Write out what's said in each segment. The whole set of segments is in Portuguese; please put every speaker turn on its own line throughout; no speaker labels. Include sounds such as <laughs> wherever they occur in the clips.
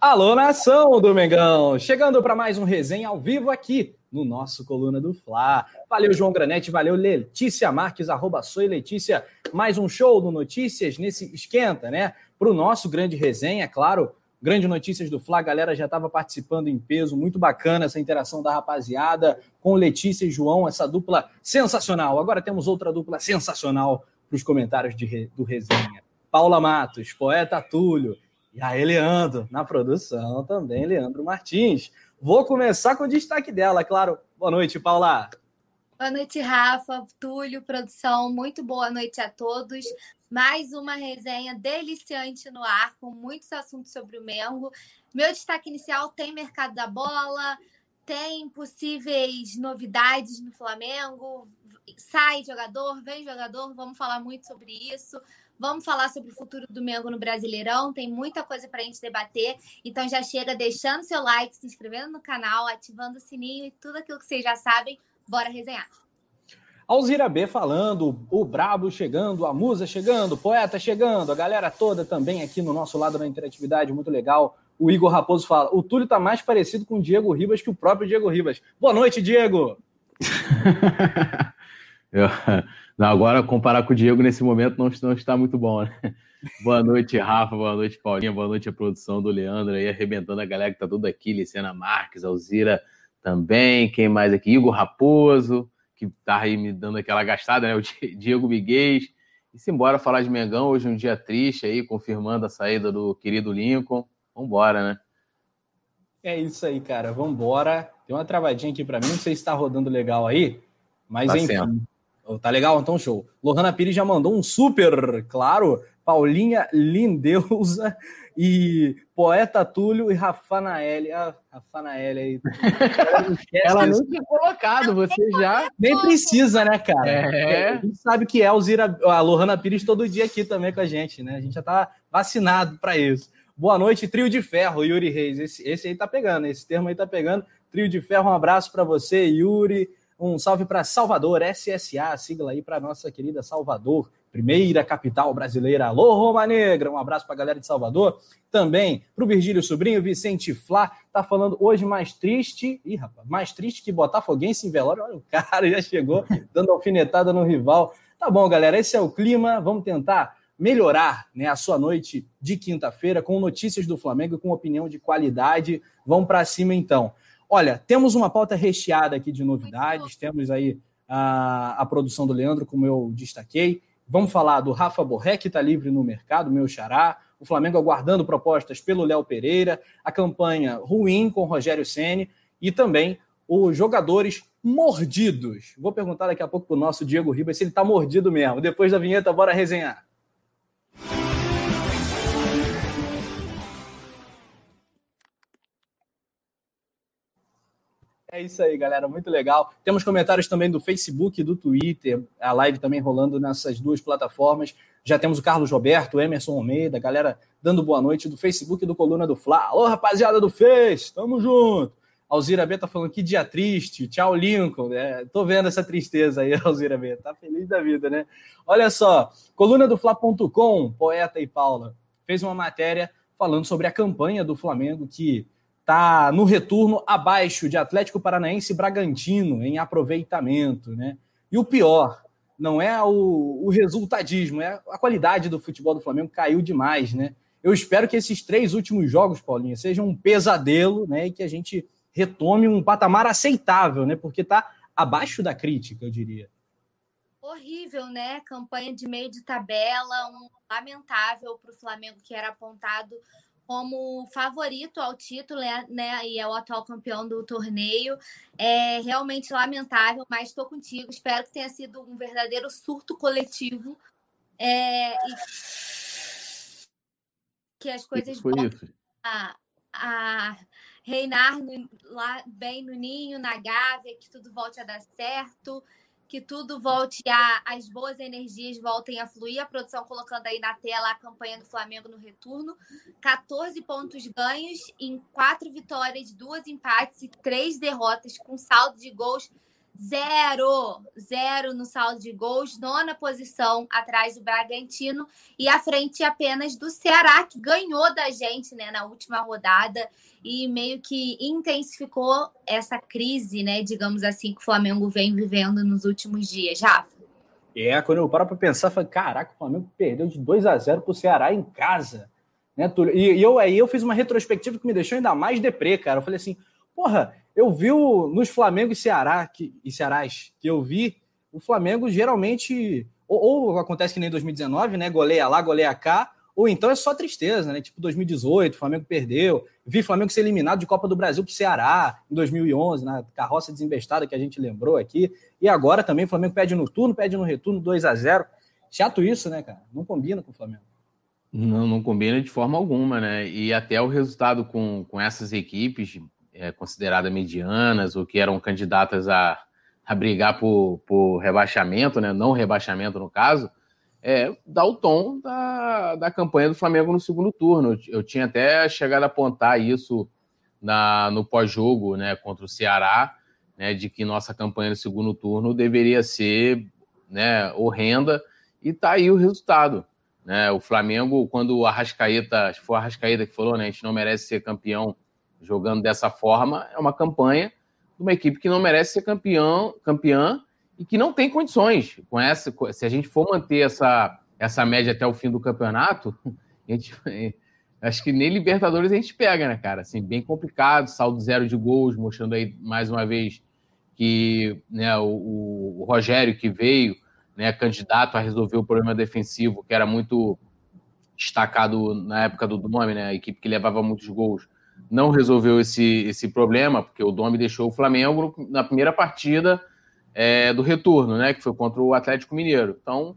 Alô, nação do Mengão! Chegando para mais um resenha ao vivo aqui no nosso Coluna do Fla. Valeu, João Granete, valeu, Letícia Marques, arroba Soy Letícia. Mais um show do Notícias nesse esquenta, né? Para o nosso grande resenha, claro. Grande Notícias do Fla, a galera já estava participando em peso, muito bacana essa interação da rapaziada com Letícia e João, essa dupla sensacional. Agora temos outra dupla sensacional para os comentários de, do resenha. Paula Matos, poeta Túlio, e aí, Leandro, na produção também, Leandro Martins. Vou começar com o destaque dela, claro. Boa noite, Paula.
Boa noite, Rafa, Túlio, produção. Muito boa noite a todos. Mais uma resenha deliciante no ar, com muitos assuntos sobre o Mengo. Meu destaque inicial tem mercado da bola, tem possíveis novidades no Flamengo. Sai jogador, vem jogador, vamos falar muito sobre isso. Vamos falar sobre o futuro do Mengo no Brasileirão. Tem muita coisa para a gente debater. Então já chega deixando seu like, se inscrevendo no canal, ativando o sininho e tudo aquilo que vocês já sabem. Bora resenhar.
Alzira B falando, o Brabo chegando, a Musa chegando, o Poeta chegando, a galera toda também aqui no nosso lado da interatividade, muito legal. O Igor Raposo fala: o Túlio tá mais parecido com o Diego Ribas que o próprio Diego Ribas. Boa noite, Diego! <laughs>
Eu, <laughs> não, agora comparar com o Diego nesse momento não, não está muito bom, né? <laughs> Boa noite, Rafa. Boa noite, Paulinha. Boa noite a produção do Leandro aí, arrebentando a galera que tá tudo aqui. Licena Marques, Alzira também. Quem mais aqui? Igor Raposo, que tá aí me dando aquela gastada, né? O <laughs> Diego Miguel. E se embora falar de Mengão, hoje um dia triste aí, confirmando a saída do querido Lincoln. Vambora, né?
É isso aí, cara. Vambora. Tem uma travadinha aqui para mim, não sei se está rodando legal aí, mas tá enfim. Sendo. Tá legal? Então, show. Lohana Pires já mandou um super, claro. Paulinha Lindeusa e Poeta Túlio e Rafanaele. Ah, Rafanaele aí. <laughs>
Ela não tinha colocado, você já.
Nem precisa, né, cara? É. A gente sabe que é a Lohana Pires todo dia aqui também com a gente, né? A gente já tá vacinado para isso. Boa noite, trio de ferro, Yuri Reis. Esse, esse aí tá pegando, esse termo aí tá pegando. Trio de ferro, um abraço para você, Yuri. Um salve para Salvador, SSA, sigla aí para nossa querida Salvador, primeira capital brasileira. Alô, Roma Negra, um abraço para a galera de Salvador. Também para o Virgílio Sobrinho, Vicente Flá, tá falando hoje mais triste, ih, rapaz, mais triste que Botafoguense em velório. Olha, o cara já chegou dando alfinetada no rival. Tá bom, galera, esse é o clima. Vamos tentar melhorar né, a sua noite de quinta-feira com notícias do Flamengo e com opinião de qualidade. Vamos para cima então. Olha, temos uma pauta recheada aqui de novidades, temos aí a, a produção do Leandro, como eu destaquei. Vamos falar do Rafa Borré, que está livre no mercado, meu xará. O Flamengo aguardando propostas pelo Léo Pereira, a campanha ruim com Rogério Ceni e também os jogadores mordidos. Vou perguntar daqui a pouco para o nosso Diego Ribas se ele está mordido mesmo. Depois da vinheta, bora resenhar. É isso aí, galera. Muito legal. Temos comentários também do Facebook e do Twitter. A live também rolando nessas duas plataformas. Já temos o Carlos Roberto, Emerson Almeida, galera dando boa noite do Facebook e do Coluna do Fla. Alô, rapaziada do Fez, tamo junto. Alzira B tá falando que dia triste. Tchau, Lincoln. É, tô vendo essa tristeza aí, <laughs> Alzira B. Tá feliz da vida, né? Olha só, coluna do Fla.com, poeta e Paula, fez uma matéria falando sobre a campanha do Flamengo que está no retorno abaixo de Atlético Paranaense e Bragantino em aproveitamento, né? E o pior, não é o, o, resultadismo, é a qualidade do futebol do Flamengo caiu demais, né? Eu espero que esses três últimos jogos, Paulinha, sejam um pesadelo, né? E que a gente retome um patamar aceitável, né? Porque está abaixo da crítica, eu diria.
Horrível, né? Campanha de meio de tabela, um lamentável para o Flamengo que era apontado como favorito ao título, né, né? E é o atual campeão do torneio. É realmente lamentável, mas estou contigo. Espero que tenha sido um verdadeiro surto coletivo. É, e que as coisas
voltem
a, a reinar no, lá bem no ninho, na gávea, que tudo volte a dar certo que tudo volte a as boas energias voltem a fluir. A produção colocando aí na tela a campanha do Flamengo no retorno. 14 pontos ganhos em quatro vitórias, duas empates e três derrotas, com saldo de gols zero, zero no saldo de gols, nona posição atrás do Bragantino e à frente apenas do Ceará, que ganhou da gente né, na última rodada e meio que intensificou essa crise, né, digamos assim, que o Flamengo vem vivendo nos últimos dias, Rafa.
É, quando eu paro para pensar, falei, caraca, o Flamengo perdeu de 2 a 0 para o Ceará em casa. Né, Túlio? E, e, eu, aí eu fiz uma retrospectiva que me deixou ainda mais deprê, cara. Eu falei assim, porra, eu vi o, nos Flamengo e Ceará que, e Cearás que eu vi, o Flamengo geralmente ou, ou, acontece que nem 2019, né? Goleia lá, goleia cá, ou então é só tristeza, né? Tipo 2018, o Flamengo perdeu. Vi Flamengo ser eliminado de Copa do Brasil para o Ceará em 2011, na carroça desembestada que a gente lembrou aqui. E agora também o Flamengo pede no turno, pede no retorno 2 a 0 Chato isso, né, cara? Não combina com o Flamengo.
Não, não combina de forma alguma, né? E até o resultado com, com essas equipes, é, consideradas medianas ou que eram candidatas a, a brigar por, por rebaixamento, né? não rebaixamento no caso, é, dá o tom da, da campanha do Flamengo no segundo turno. Eu, eu tinha até chegado a apontar isso na, no pós-jogo né, contra o Ceará, né, de que nossa campanha no segundo turno deveria ser né, horrenda, e tá aí o resultado. Né? O Flamengo, quando o Arrascaeta, foi o Arrascaeta que falou, né, a gente não merece ser campeão jogando dessa forma, é uma campanha de uma equipe que não merece ser campeão, campeã e que não tem condições. Com essa, se a gente for manter essa, essa média até o fim do campeonato, <laughs> a gente, acho que nem Libertadores a gente pega, né, cara? Assim, bem complicado, saldo zero de gols, mostrando aí mais uma vez que né, o, o Rogério que veio, né, candidato a resolver o problema defensivo, que era muito destacado na época do nome, né, a equipe que levava muitos gols, não resolveu esse, esse problema, porque o Domi deixou o Flamengo na primeira partida é, do retorno, né? Que foi contra o Atlético Mineiro. Então,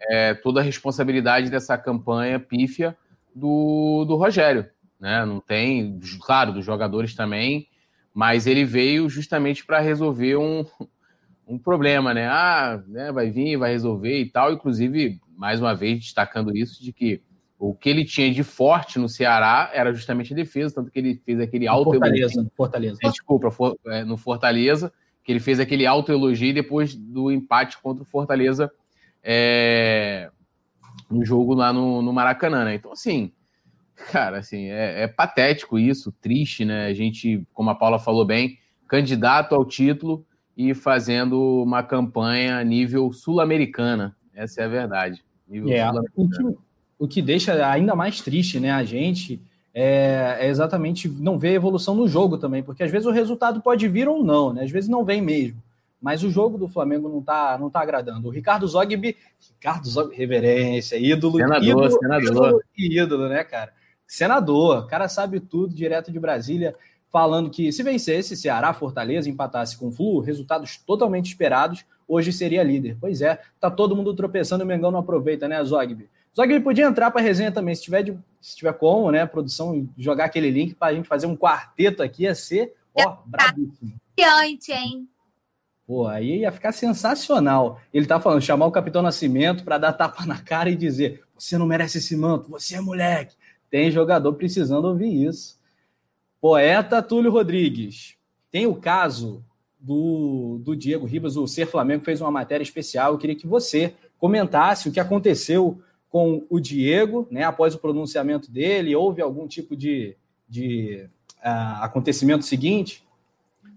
é, toda a responsabilidade dessa campanha pífia do, do Rogério. Né? Não tem, claro, dos jogadores também, mas ele veio justamente para resolver um, um problema, né? Ah, né, vai vir, vai resolver e tal. Inclusive, mais uma vez, destacando isso, de que o que ele tinha de forte no Ceará era justamente a defesa, tanto que ele fez aquele alto
Fortaleza, Fortaleza.
É, desculpa, for, é, no Fortaleza, que ele fez aquele alto elogio depois do empate contra o Fortaleza é, no jogo lá no, no Maracanã, né? Então, assim, cara, assim, é, é, patético isso, triste, né? A gente, como a Paula falou bem, candidato ao título e fazendo uma campanha a nível sul-americana. Essa é a verdade. Nível
é, sul-americana o que deixa ainda mais triste né, a gente é, é, exatamente não ver evolução no jogo também, porque às vezes o resultado pode vir ou não, né? Às vezes não vem mesmo. Mas o jogo do Flamengo não tá, não tá agradando. O Ricardo Zogby, Ricardo Zogby, reverência, ídolo,
senador,
ídolo,
senador. Ídolo,
ídolo, né, cara? Senador, cara sabe tudo, direto de Brasília, falando que se vencesse Ceará, Fortaleza, empatasse com o Flu, resultados totalmente esperados, hoje seria líder. Pois é, tá todo mundo tropeçando e o Mengão não aproveita, né, Zogby? Só que ele podia entrar para a resenha também, se tiver, de, se tiver como, né, produção, jogar aquele link para a gente fazer um quarteto aqui, ia ser, ó, bravíssimo.
hein?
Pô, aí ia ficar sensacional. Ele tá falando, chamar o Capitão Nascimento para dar tapa na cara e dizer: você não merece esse manto, você é moleque. Tem jogador precisando ouvir isso. Poeta Túlio Rodrigues. Tem o caso do, do Diego Ribas, o Ser Flamengo fez uma matéria especial. Eu queria que você comentasse o que aconteceu com o Diego, né, após o pronunciamento dele? Houve algum tipo de, de uh, acontecimento seguinte?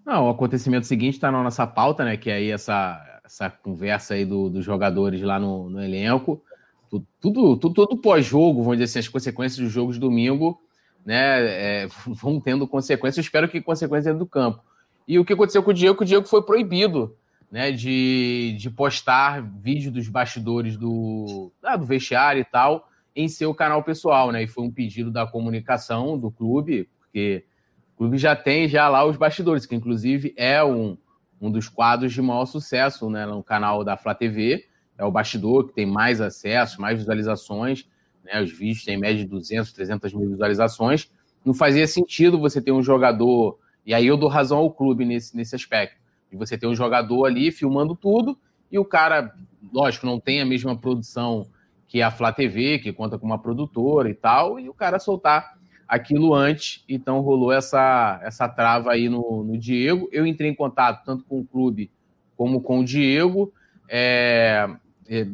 Não, o acontecimento seguinte está na nossa pauta, né? Que é aí essa, essa conversa aí do, dos jogadores lá no, no elenco. Tudo, tudo, tudo, pós-jogo, vamos dizer assim, as consequências dos jogos de domingo, né? É, vão tendo consequências. Espero que consequências dentro do campo. E o que aconteceu com o Diego? O Diego foi proibido né, de, de postar vídeo dos bastidores do, ah, do vestiário e tal em seu canal pessoal, né? E foi um pedido da comunicação do clube, porque o clube já tem já lá os bastidores, que inclusive é um, um dos quadros de maior sucesso, né, no canal da Flá TV, é o bastidor que tem mais acesso, mais visualizações, né? Os vídeos têm média de 200, 300 mil visualizações. Não fazia sentido você ter um jogador, e aí eu dou razão ao clube nesse, nesse aspecto de você ter um jogador ali filmando tudo e o cara, lógico, não tem a mesma produção que a Flá TV, que conta com uma produtora e tal, e o cara soltar aquilo antes, então rolou essa, essa trava aí no, no Diego. Eu entrei em contato tanto com o clube como com o Diego. É, é,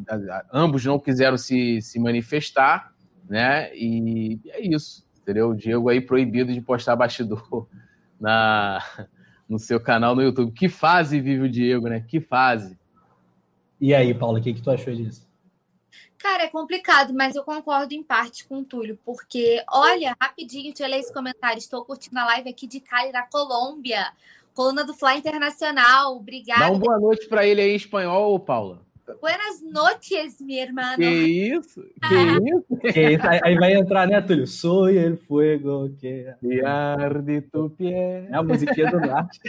ambos não quiseram se, se manifestar, né? E é isso, entendeu? O Diego aí proibido de postar bastidor <laughs> na, no seu canal no YouTube. Que fase vive o Diego, né? Que fase.
E aí, Paulo, o que, que tu achou disso?
Cara, é complicado, mas eu concordo em parte com o Túlio, porque, olha, rapidinho, deixa eu ler esse comentário. Estou curtindo a live aqui de Cali, da Colômbia. Coluna do Fly Internacional. Obrigada.
Dá uma boa noite para ele aí em espanhol, Paula.
Buenas noches, minha irmã.
Que isso? Que isso?
Que isso? Aí, vai entrar, né, Túlio? Soy el fuego que
arde tu pie.
É a musiquinha do norte.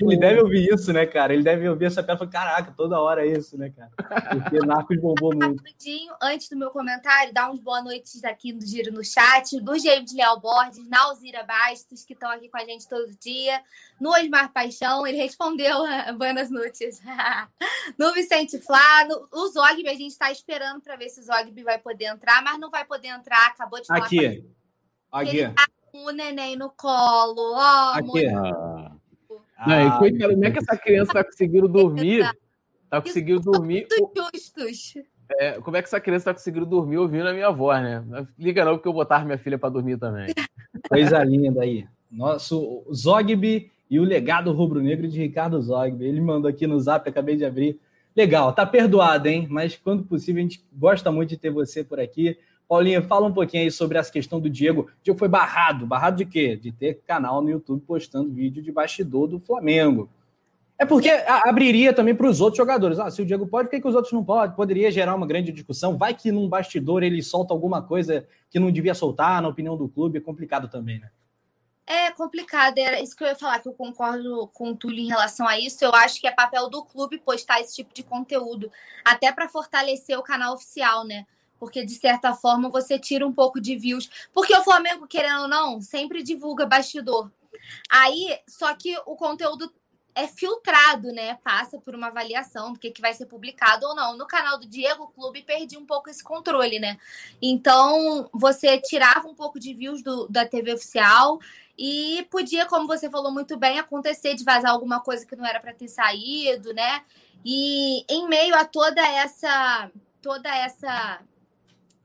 Ele deve ouvir isso, né, cara? Ele deve ouvir essa peça e caraca, toda hora é isso, né, cara? Porque Narcos bombou muito.
Rapidinho, antes do meu comentário, dá uns boa noites aqui do Giro no chat, do James Leal Borges, na Alzira Bastos, que estão aqui com a gente todo dia, no Osmar Paixão, ele respondeu Buenas noites. <laughs> no Vicente Gente, Flá, no, o Zogby, a gente está esperando para ver se o Zogby vai poder entrar, mas não vai poder entrar. Acabou de falar.
Aqui. Aqui.
Ele tá com o neném no colo. Ó,
Aqui.
Ah. Não, ah, coitado, como é que essa criança está conseguindo dormir? Tá conseguindo dormir.
justos.
É, como é que essa criança está conseguindo dormir ouvindo a minha voz, né? Liga não, porque eu botar minha filha para dormir também. <laughs>
Coisa linda aí. Nosso Zogby e o legado rubro-negro de Ricardo Zogby. Ele mandou aqui no zap, acabei de abrir. Legal, tá perdoado, hein? Mas quando possível, a gente gosta muito de ter você por aqui. Paulinha, fala um pouquinho aí sobre essa questão do Diego. O Diego foi barrado. Barrado de quê? De ter canal no YouTube postando vídeo de bastidor do Flamengo. É porque abriria também para os outros jogadores. Ah, se o Diego pode, por que, que os outros não podem? Poderia gerar uma grande discussão. Vai que num bastidor ele solta alguma coisa que não devia soltar, na opinião do clube. É complicado também, né?
É complicado, era isso que eu ia falar, que eu concordo com o Túlio em relação a isso. Eu acho que é papel do clube postar esse tipo de conteúdo, até para fortalecer o canal oficial, né? Porque, de certa forma, você tira um pouco de views. Porque o Flamengo, querendo ou não, sempre divulga bastidor. Aí, só que o conteúdo é filtrado, né? Passa por uma avaliação do que, que vai ser publicado ou não. No canal do Diego, clube perdia um pouco esse controle, né? Então, você tirava um pouco de views do, da TV oficial e podia, como você falou muito bem, acontecer de vazar alguma coisa que não era para ter saído, né? E em meio a toda essa toda essa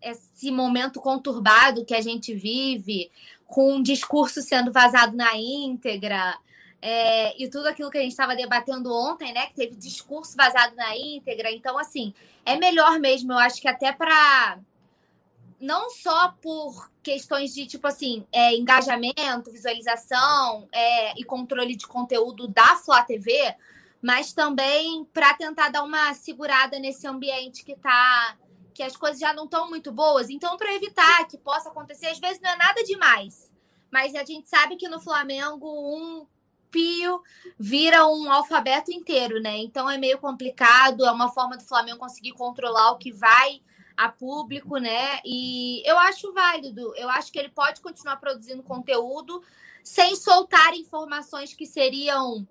esse momento conturbado que a gente vive, com um discurso sendo vazado na íntegra, é, e tudo aquilo que a gente estava debatendo ontem, né? Que teve discurso vazado na íntegra. Então, assim, é melhor mesmo, eu acho que até para não só por questões de tipo assim é, engajamento, visualização é, e controle de conteúdo da Flá TV, mas também para tentar dar uma segurada nesse ambiente que tá que as coisas já não estão muito boas. Então, para evitar que possa acontecer, às vezes não é nada demais. Mas a gente sabe que no Flamengo um pio vira um alfabeto inteiro, né? Então é meio complicado, é uma forma do Flamengo conseguir controlar o que vai a público, né? E eu acho válido. Eu acho que ele pode continuar produzindo conteúdo sem soltar informações que seriam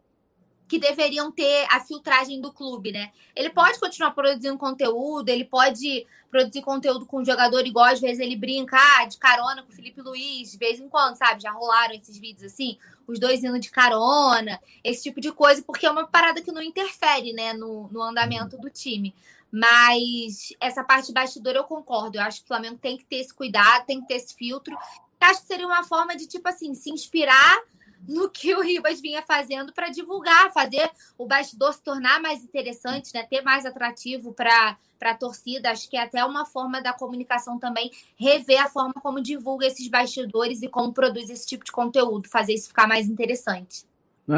que deveriam ter a filtragem do clube, né? Ele pode continuar produzindo conteúdo, ele pode produzir conteúdo com o jogador igual às vezes ele brinca ah, de carona com o Felipe Luiz, de vez em quando, sabe? Já rolaram esses vídeos assim, os dois indo de carona, esse tipo de coisa, porque é uma parada que não interfere, né, no, no andamento do time. Mas essa parte de bastidor eu concordo. Eu acho que o Flamengo tem que ter esse cuidado, tem que ter esse filtro. Acho que seria uma forma de, tipo assim, se inspirar no que o Ribas vinha fazendo para divulgar, fazer o bastidor se tornar mais interessante, né? ter mais atrativo para a torcida. Acho que é até uma forma da comunicação também rever a forma como divulga esses bastidores e como produz esse tipo de conteúdo, fazer isso ficar mais interessante.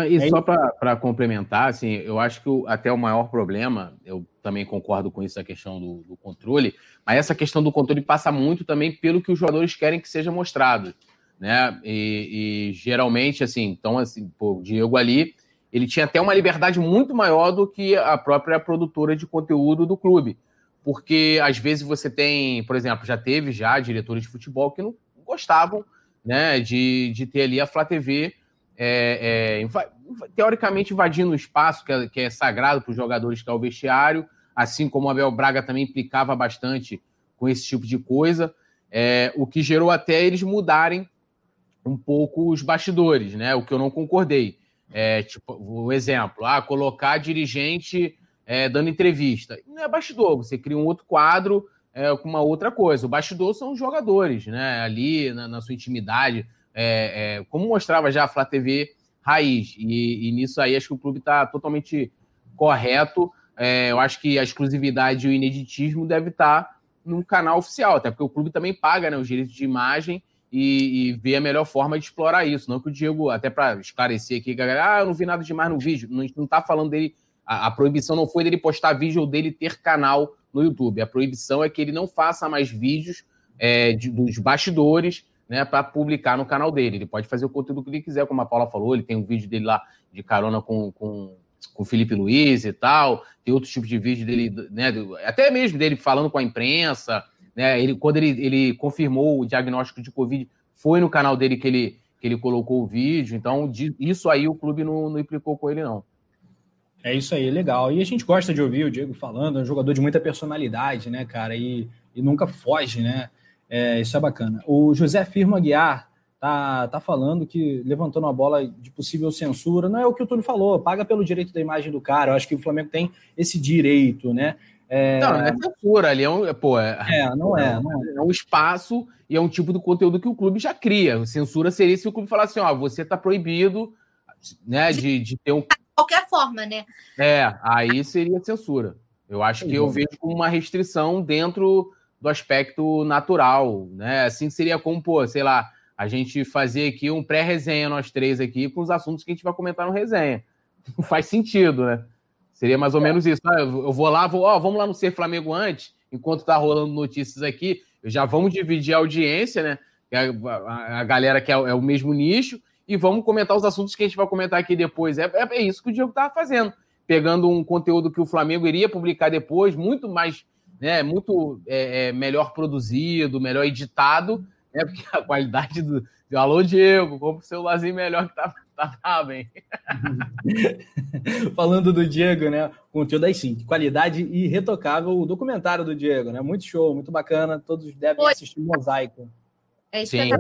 E é só para complementar, assim, eu acho que o, até o maior problema, eu também concordo com isso, a questão do, do, controle, mas essa questão do controle passa muito também pelo que os jogadores querem que seja mostrado, né? E, e geralmente, assim, então, assim, o Diego ali, ele tinha até uma liberdade muito maior do que a própria produtora de conteúdo do clube, porque às vezes você tem, por exemplo, já teve já diretores de futebol que não gostavam, né, de, de ter ali a Flá TV é, é, teoricamente invadindo o espaço que é, que é sagrado para os jogadores, que é o vestiário, assim como o Abel Braga também implicava bastante com esse tipo de coisa, é, o que gerou até eles mudarem um pouco os bastidores, né? O que eu não concordei. É, tipo, o exemplo, ah, colocar dirigente é, dando entrevista. Não é bastidor, você cria um outro quadro é, com uma outra coisa. O bastidor são os jogadores, né? Ali na, na sua intimidade, é, é, como mostrava já a Flá TV raiz. E, e, nisso aí acho que o clube está totalmente correto. É, eu acho que a exclusividade e o ineditismo deve estar tá no canal oficial, até porque o clube também paga né, os direitos de imagem e, e vê a melhor forma de explorar isso. Não que o Diego, até para esclarecer aqui, galera, ah, eu não vi nada demais no vídeo. A gente não está falando dele. A, a, proibição não foi dele postar vídeo ou dele ter canal no YouTube. A proibição é que ele não faça mais vídeos é, de, dos bastidores né, para publicar no canal dele. Ele pode fazer o conteúdo que ele quiser, como a Paula falou, ele tem um vídeo dele lá de carona com, com, com o Felipe Luiz e tal, tem outros tipos de vídeo dele, né, até mesmo dele falando com a imprensa, né, ele, quando ele, ele confirmou o diagnóstico de Covid, foi no canal dele que ele, que ele colocou o vídeo, então isso aí o clube não, não implicou com ele, não.
É isso aí, legal. E a gente gosta de ouvir o Diego falando, é um jogador de muita personalidade, né, cara, e, e nunca foge, né, é, isso é bacana. O José Firmo Aguiar tá, tá falando que levantando a bola de possível censura. Não é o que o Túlio falou, paga pelo direito da imagem do cara. Eu acho que o Flamengo tem esse direito, né?
É... Não, não é censura ali, é um, pô, é,
é, não é, não
é. É um espaço e é um tipo de conteúdo que o clube já cria. Censura seria se o clube falasse assim, ó, você tá proibido, né, de, de ter um... De
qualquer forma, né?
É, aí seria censura. Eu acho que eu vejo como uma restrição dentro do aspecto natural, né? Assim seria como, pô, sei lá, a gente fazer aqui um pré-resenha, nós três aqui, com os assuntos que a gente vai comentar no resenha. Não <laughs> faz sentido, né? Seria mais ou é. menos isso. Ah, eu vou lá, vou, ó, vamos lá no Ser Flamengo antes, enquanto tá rolando notícias aqui, já vamos dividir a audiência, né? A, a, a galera que é, é, o mesmo nicho, e vamos comentar os assuntos que a gente vai comentar aqui depois. É, é, é isso que o Diego tava fazendo. Pegando um conteúdo que o Flamengo iria publicar depois, muito mais né, muito é, é, melhor produzido, melhor editado, né, <laughs> porque a qualidade do. Alô, Diego, compra o celularzinho melhor que tá, tá, tá bem. <laughs>
Falando do Diego, né? Conteúdo aí sim, qualidade irretocável, o documentário do Diego, né? Muito show, muito bacana. Todos devem Oi. assistir Mosaico.
É isso sim.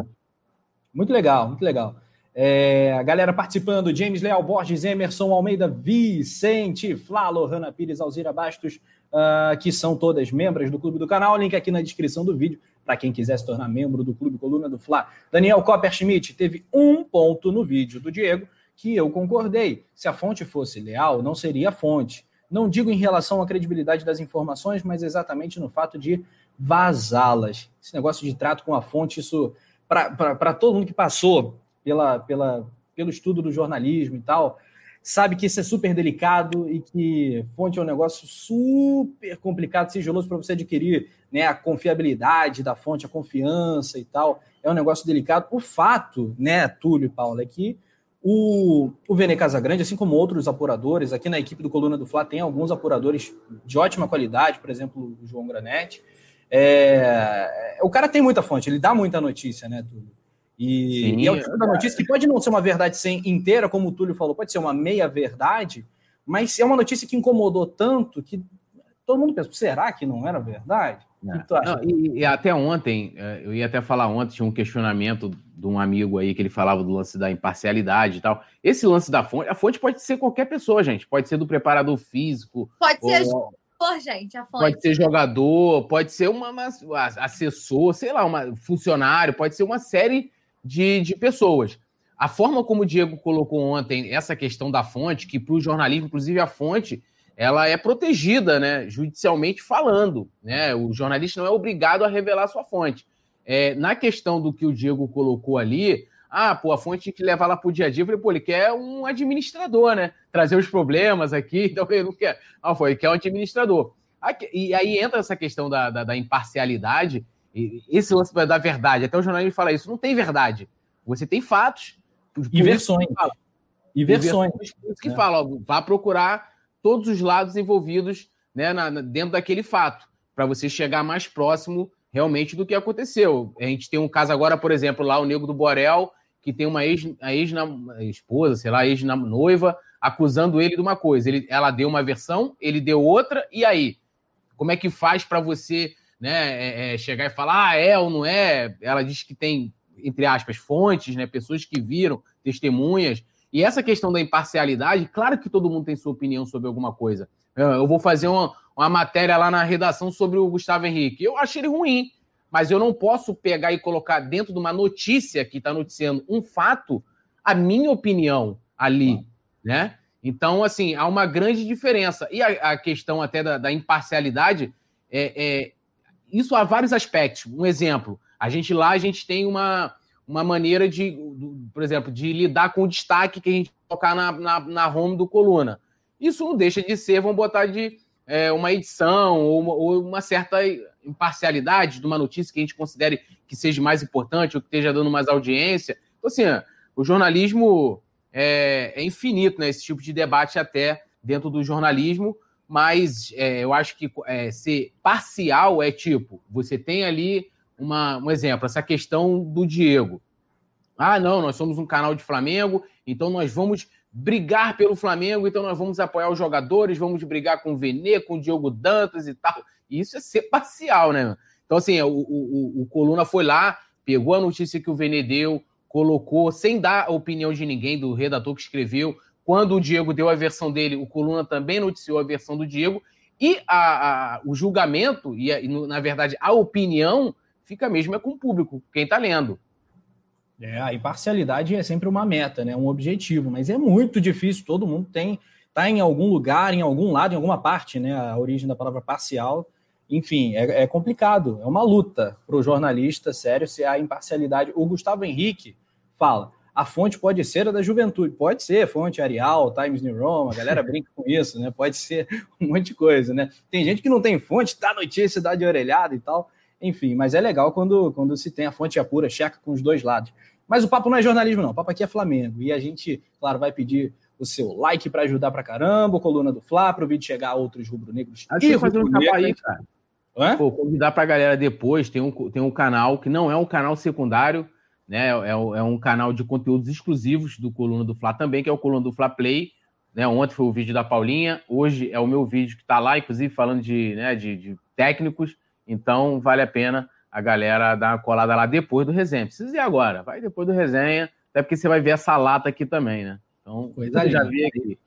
Muito legal, muito legal. É, a galera participando: James Leal Borges, Emerson Almeida, Vicente, Flá, Hanna Pires, Alzira Bastos, uh, que são todas membros do Clube do Canal. Link aqui na descrição do vídeo para quem quiser se tornar membro do Clube Coluna do Fla. Daniel Copperschmidt teve um ponto no vídeo do Diego que eu concordei. Se a fonte fosse leal, não seria a fonte. Não digo em relação à credibilidade das informações, mas exatamente no fato de vazá-las. Esse negócio de trato com a fonte, isso, para todo mundo que passou pela, pela, pelo estudo do jornalismo e tal, sabe que isso é super delicado e que fonte é um negócio super complicado, sigiloso para você adquirir né, a confiabilidade da fonte, a confiança e tal. É um negócio delicado. O fato, né, Túlio e Paulo, é que o, o Vene Casagrande, assim como outros apuradores, aqui na equipe do Coluna do Fla tem alguns apuradores de ótima qualidade, por exemplo, o João Granete. É, o cara tem muita fonte, ele dá muita notícia, né, Túlio? E, e é o tipo da notícia que pode não ser uma verdade sem inteira, como o Túlio falou, pode ser uma meia verdade, mas é uma notícia que incomodou tanto que todo mundo pensa, será que não era verdade?
É. Não, e, e, até ontem, é, eu ia até falar ontem, tinha um questionamento de um amigo aí que ele falava do lance da imparcialidade e tal. Esse lance da fonte, a fonte pode ser qualquer pessoa, gente. Pode ser do preparador físico.
Pode ou, ser jogador, gente, a fonte.
Pode ser jogador, pode ser uma, uma assessor, sei lá, uma funcionário, pode ser uma série de, de pessoas. A forma como o Diego colocou ontem essa questão da fonte, que para o jornalismo, inclusive a fonte, ela é protegida, né, judicialmente falando. Né? O jornalista não é obrigado a revelar sua fonte. É, na questão do que o Diego colocou ali, ah, pô, a fonte que levar lá para o dia a dia. Eu falei, pô, ele quer um administrador, né? Trazer os problemas aqui. <laughs> Então, ele não quer. Ah, foi, ele quer um administrador. E aí entra essa questão da, da, da imparcialidade esse lance da verdade, até o jornalismo fala isso, não tem verdade. Você tem fatos.
E versões.
E versões. Que é. fala, ó, vá procurar todos os lados envolvidos né, na, na, dentro daquele fato, para você chegar mais próximo realmente do que aconteceu. A gente tem um caso agora, por exemplo, lá o Nego do Borel, que tem uma ex-esposa, ex sei lá, ex-noiva, acusando ele de uma coisa. Ele, ela deu uma versão, ele deu outra, e aí? Como é que faz para você né, é, é, chegar e falar, ah, é ou não é. Ela diz que tem, entre aspas, fontes, né, pessoas que viram, testemunhas. E essa questão da imparcialidade, claro que todo mundo tem sua opinião sobre alguma coisa. Eu vou fazer uma, uma matéria lá na redação sobre o Gustavo Henrique. Eu acho ele ruim, mas eu não posso pegar e colocar dentro de uma notícia que está noticiando um fato a minha opinião ali, né? Então, assim, há uma grande diferença. E a, a questão até da, da imparcialidade, é, é, isso há vários aspectos. Um exemplo, a gente lá, a gente tem uma, uma maneira de, por exemplo, de lidar com o destaque que a gente colocar na, na, na home do Coluna. Isso não deixa de ser, vamos botar de é, uma edição ou uma, ou uma, certa imparcialidade de uma notícia que a gente considere que seja mais importante ou que esteja dando mais audiência. Então, assim, o jornalismo é, é infinito, né? Esse tipo de debate até dentro do jornalismo, mas é, eu acho que é, ser parcial é tipo, você tem ali uma, um exemplo, essa questão do Diego. Ah, não, nós somos um canal de Flamengo, então nós vamos brigar pelo Flamengo, então nós vamos apoiar os jogadores, vamos brigar com o Vene, com o Diogo Dantas e tal. Isso é ser parcial, né? Então, assim, o, o, o Coluna foi lá, pegou a notícia que o Vene deu, colocou, sem dar a opinião de ninguém, do redator que escreveu. Quando o Diego deu a versão dele, o Coluna também noticiou a versão do Diego. E a, a, o julgamento, e, a, na verdade a opinião, fica mesmo é com o público, quem está lendo.
É, a imparcialidade é sempre uma meta, né? um objetivo, mas é muito difícil, todo mundo tem, está em algum lugar, em algum lado, em alguma parte, né? A origem da palavra parcial enfim, é, é complicado, é uma luta para o jornalista sério se a imparcialidade. O Gustavo Henrique fala: a fonte pode ser a da juventude, pode ser fonte Arial, Times New Roman, a galera brinca com isso, né? Pode ser <laughs> um monte de coisa, né? Tem gente que não tem fonte, dá notícia, dá de orelhada e tal. Enfim, mas é legal quando, quando se tem a fonte apura, checa com os dois lados. Mas o papo não é jornalismo, não. O papo aqui é Flamengo. E a gente, claro, vai pedir o seu like para ajudar pra caramba, coluna do Fla, para o vídeo chegar a outros rubro-negros.
Acho que fazer um aí, cara. É? Pô, convidar para a galera depois, tem um, tem um canal que não é um canal secundário, né? É, é, um canal de conteúdos exclusivos do Coluna do Fla também, que é o Coluna do Fla Play. Né? Ontem foi o vídeo da Paulinha, hoje é o meu vídeo que está lá, inclusive falando de, né, de, de, técnicos. Então vale a pena a galera dar uma colada lá depois do resenha. Precisa ir agora, vai depois do resenha, até porque você vai ver essa lata aqui também, né?
Então, Coisa já vi aqui.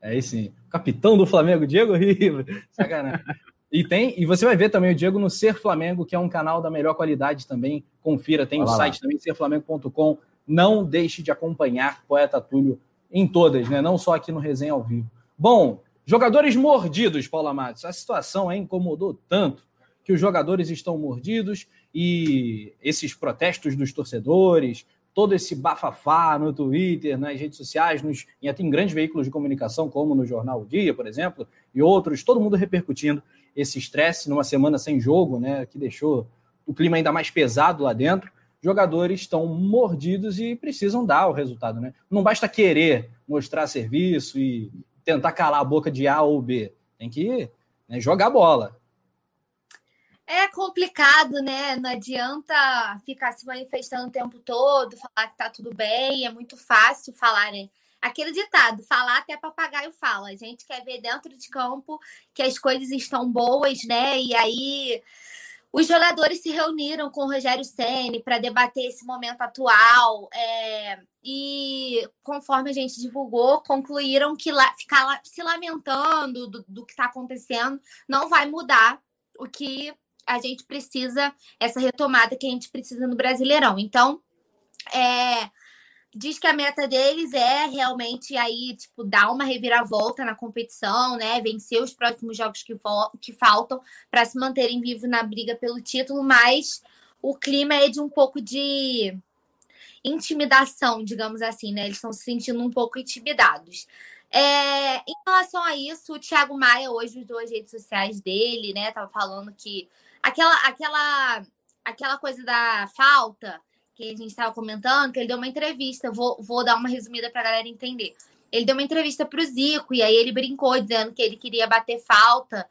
É isso. Capitão do Flamengo, Diego Riva. Sacanagem. <laughs> E tem, e você vai ver também o Diego no Ser Flamengo, que é um canal da melhor qualidade também. Confira, tem Olha o lá. site também, serflamengo.com. Não deixe de acompanhar Poeta Túlio em todas, né? Não só aqui no Resenha ao vivo. Bom, jogadores mordidos, Paula Matos. A situação é, incomodou tanto que os jogadores estão mordidos e esses protestos dos torcedores, todo esse bafafá no Twitter, nas redes sociais, nos, em, até em grandes veículos de comunicação, como no Jornal o Dia, por exemplo, e outros, todo mundo repercutindo esse estresse numa semana sem jogo, né, que deixou o clima ainda mais pesado lá dentro. Jogadores estão mordidos e precisam dar o resultado, né? Não basta querer mostrar serviço e tentar calar a boca de A ou B. Tem que né, jogar bola.
É complicado, né? Não adianta ficar se manifestando o tempo todo, falar que tá tudo bem. É muito fácil falar, né? Aquele ditado, falar até papagaio fala. A gente quer ver dentro de campo que as coisas estão boas, né? E aí os jogadores se reuniram com o Rogério Ceni para debater esse momento atual é, e, conforme a gente divulgou, concluíram que ficar lá, se lamentando do, do que está acontecendo não vai mudar o que a gente precisa, essa retomada que a gente precisa no Brasileirão. Então, é, diz que a meta deles é realmente aí, tipo, dar uma reviravolta na competição, né? Vencer os próximos jogos que, que faltam para se manterem vivos na briga pelo título, mas o clima é de um pouco de intimidação, digamos assim, né? Eles estão se sentindo um pouco intimidados. É, em relação a isso, o Thiago Maia hoje usou as redes sociais dele, né? Tava falando que aquela, aquela, aquela coisa da falta que a gente estava comentando, que ele deu uma entrevista, vou, vou dar uma resumida para a galera entender. Ele deu uma entrevista para o Zico, e aí ele brincou dizendo que ele queria bater falta.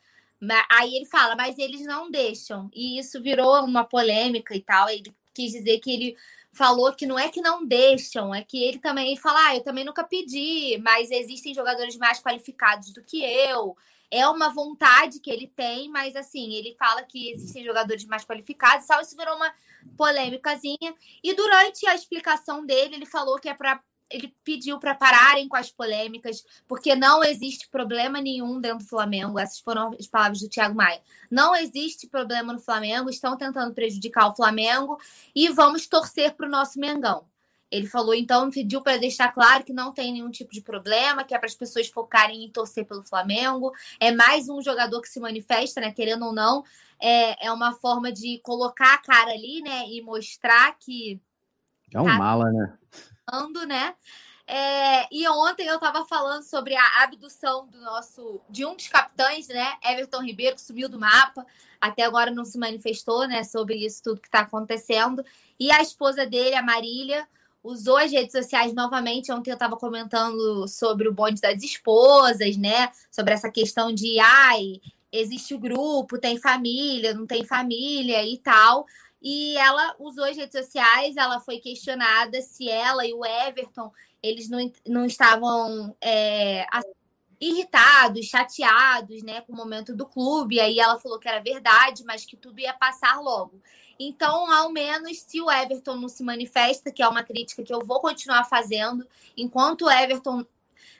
Aí ele fala, mas eles não deixam. E isso virou uma polêmica e tal. Ele quis dizer que ele falou que não é que não deixam, é que ele também fala, ah, eu também nunca pedi, mas existem jogadores mais qualificados do que eu. É uma vontade que ele tem, mas assim, ele fala que existem jogadores mais qualificados tal. Isso virou uma polêmicazinha. E durante a explicação dele, ele falou que é para ele pediu para pararem com as polêmicas, porque não existe problema nenhum dentro do Flamengo. Essas foram as palavras do Thiago Maia. Não existe problema no Flamengo, estão tentando prejudicar o Flamengo e vamos torcer para o nosso Mengão. Ele falou, então, pediu para deixar claro que não tem nenhum tipo de problema, que é para as pessoas focarem em torcer pelo Flamengo. É mais um jogador que se manifesta, né? Querendo ou não, é, é uma forma de colocar a cara ali, né? E mostrar que.
É um tá mala, né?
Ando, né? É, e ontem eu estava falando sobre a abdução do nosso de um dos capitães, né? Everton Ribeiro, que sumiu do mapa, até agora não se manifestou, né? Sobre isso tudo que está acontecendo. E a esposa dele, a Marília, usou as redes sociais novamente. Ontem eu estava comentando sobre o bonde das esposas, né? Sobre essa questão de ai, existe o grupo, tem família, não tem família e tal. E ela usou as redes sociais, ela foi questionada se ela e o Everton eles não, não estavam é, irritados, chateados, né, com o momento do clube. Aí ela falou que era verdade, mas que tudo ia passar logo. Então, ao menos, se o Everton não se manifesta, que é uma crítica que eu vou continuar fazendo, enquanto o Everton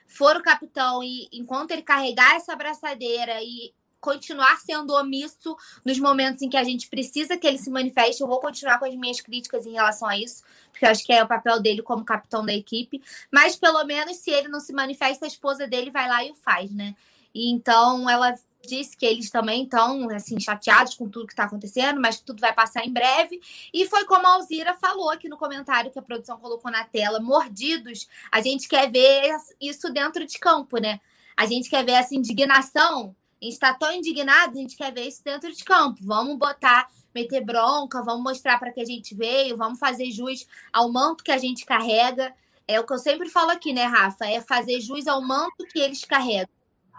for o capitão e enquanto ele carregar essa abraçadeira e continuar sendo omisso nos momentos em que a gente precisa que ele se manifeste. Eu vou continuar com as minhas críticas em relação a isso, porque eu acho que é o papel dele como capitão da equipe. Mas pelo menos se ele não se manifesta, a esposa dele vai lá e o faz, né? E então ela disse que eles também estão assim chateados com tudo que está acontecendo, mas que tudo vai passar em breve. E foi como a Alzira falou aqui no comentário que a produção colocou na tela, mordidos. A gente quer ver isso dentro de campo, né? A gente quer ver essa indignação. A gente está tão indignado, a gente quer ver isso dentro de campo. Vamos botar, meter bronca, vamos mostrar para que a gente veio, vamos fazer jus ao manto que a gente carrega. É o que eu sempre falo aqui, né, Rafa? É fazer jus ao manto que eles carregam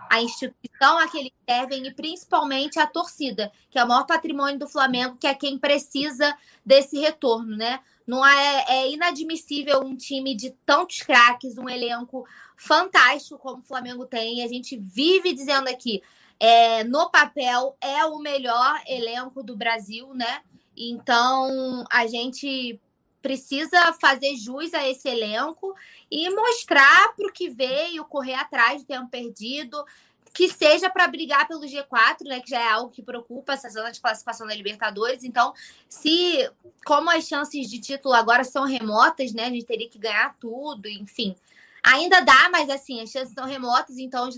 a instituição a que eles servem e principalmente a torcida, que é o maior patrimônio do Flamengo, que é quem precisa desse retorno, né? Não é, é inadmissível um time de tantos craques, um elenco fantástico como o Flamengo tem. A gente vive dizendo aqui, é, no papel é o melhor elenco do Brasil, né? Então a gente precisa fazer jus a esse elenco e mostrar para o que veio, correr atrás do tempo perdido, que seja para brigar pelo G4, né, que já é algo que preocupa essa zona de classificação da Libertadores. Então, se como as chances de título agora são remotas, né, a gente teria que ganhar tudo, enfim. Ainda dá, mas assim, as chances são remotas, então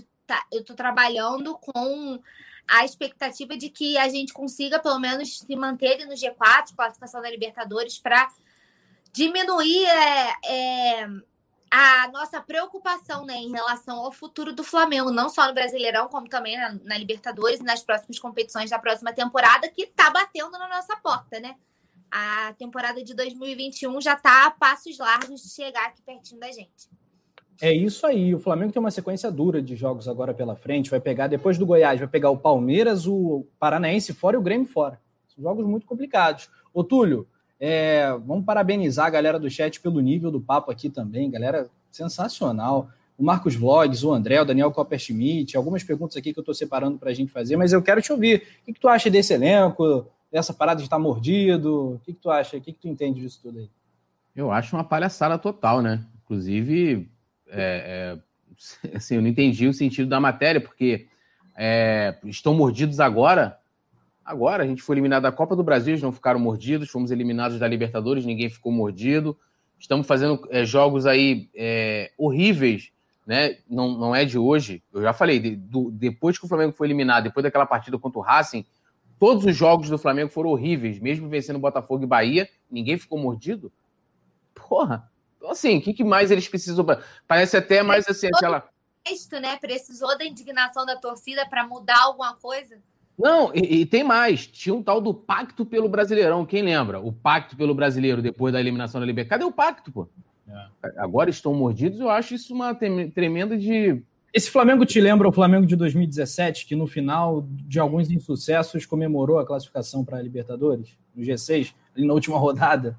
eu estou trabalhando com a expectativa de que a gente consiga pelo menos se manter no G4, classificação da Libertadores, para diminuir é, é, a nossa preocupação né, em relação ao futuro do Flamengo, não só no Brasileirão, como também na, na Libertadores e nas próximas competições da próxima temporada, que está batendo na nossa porta, né? A temporada de 2021 já está a passos largos de chegar aqui pertinho da gente.
É isso aí. O Flamengo tem uma sequência dura de jogos agora pela frente. Vai pegar, depois do Goiás, vai pegar o Palmeiras, o Paranaense fora e o Grêmio fora. São jogos muito complicados. Ô, Túlio, é, vamos parabenizar a galera do chat pelo nível do papo aqui também, galera sensacional. O Marcos Vlogs, o André, o Daniel Copperschmidt, algumas perguntas aqui que eu estou separando para a gente fazer, mas eu quero te ouvir. O que, que, tu acha desse elenco, dessa parada de estar mordido? O que, que tu acha? O que, que tu entende disso tudo aí?
Eu acho uma palhaçada total, né? Inclusive, é, é, <laughs> assim, eu não entendi o sentido da matéria, porque é, estão mordidos agora agora. A gente foi eliminado da Copa do Brasil, eles não ficaram mordidos, fomos eliminados da Libertadores, ninguém ficou mordido. Estamos fazendo é, jogos aí é, horríveis, né? Não, não é de hoje. Eu já falei, de, do, depois que o Flamengo foi eliminado, depois daquela partida contra o Racing, todos os jogos do Flamengo foram horríveis, mesmo vencendo Botafogo e Bahia, ninguém ficou mordido. Porra! Então, assim, o que, que mais eles precisam? Parece até mais assim, aquela.
Né? Precisou da indignação da torcida para mudar alguma coisa?
Não, e, e, tem mais. Tinha um tal do Pacto pelo Brasileirão. Quem lembra? O Pacto pelo Brasileiro depois da eliminação da Libertadores. Cadê o Pacto, pô? É. Agora estão mordidos. Eu acho isso uma tremenda de.
Esse Flamengo te lembra o Flamengo de 2017, que no final de alguns insucessos comemorou a classificação para a Libertadores, no G6, ali na última rodada?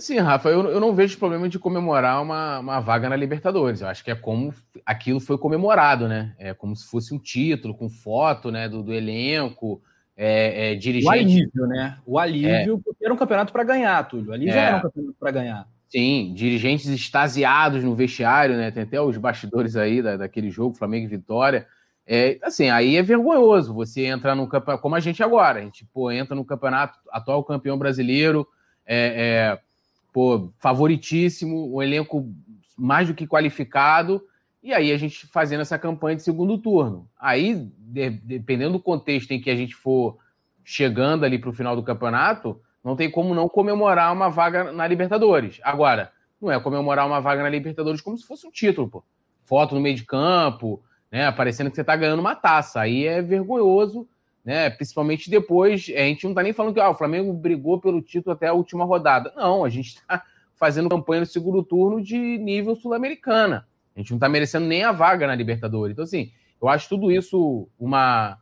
Assim, Rafa, eu, eu não vejo problema de comemorar uma, uma vaga na Libertadores. Eu acho que é como aquilo foi comemorado, né? É como se fosse um título, com foto né, do, do elenco, é, é, dirigente. O
alívio, né? O alívio, é. porque era um campeonato para ganhar, Túlio. Ali já é. era um campeonato para ganhar.
Sim, dirigentes extasiados no vestiário, né? Tem até os bastidores aí da, daquele jogo, Flamengo e Vitória. É, assim, aí é vergonhoso você entrar no campeonato, como a gente agora, a gente pô, entra no campeonato, atual campeão brasileiro, é, é, pô, favoritíssimo, um elenco mais do que qualificado, e aí a gente fazendo essa campanha de segundo turno. Aí, de, dependendo do contexto em que a gente for chegando ali para o final do campeonato, não tem como não comemorar uma vaga na Libertadores. Agora, não é comemorar uma vaga na Libertadores como se fosse um título, pô. Foto no meio de campo, né? Parecendo que você está ganhando uma taça. Aí é vergonhoso, né? Principalmente depois. A gente não está nem falando que ah, o Flamengo brigou pelo título até a última rodada. Não, a gente está fazendo campanha no segundo turno de nível sul-americana. A gente não está merecendo nem a vaga na Libertadores. Então, assim, eu acho tudo isso uma.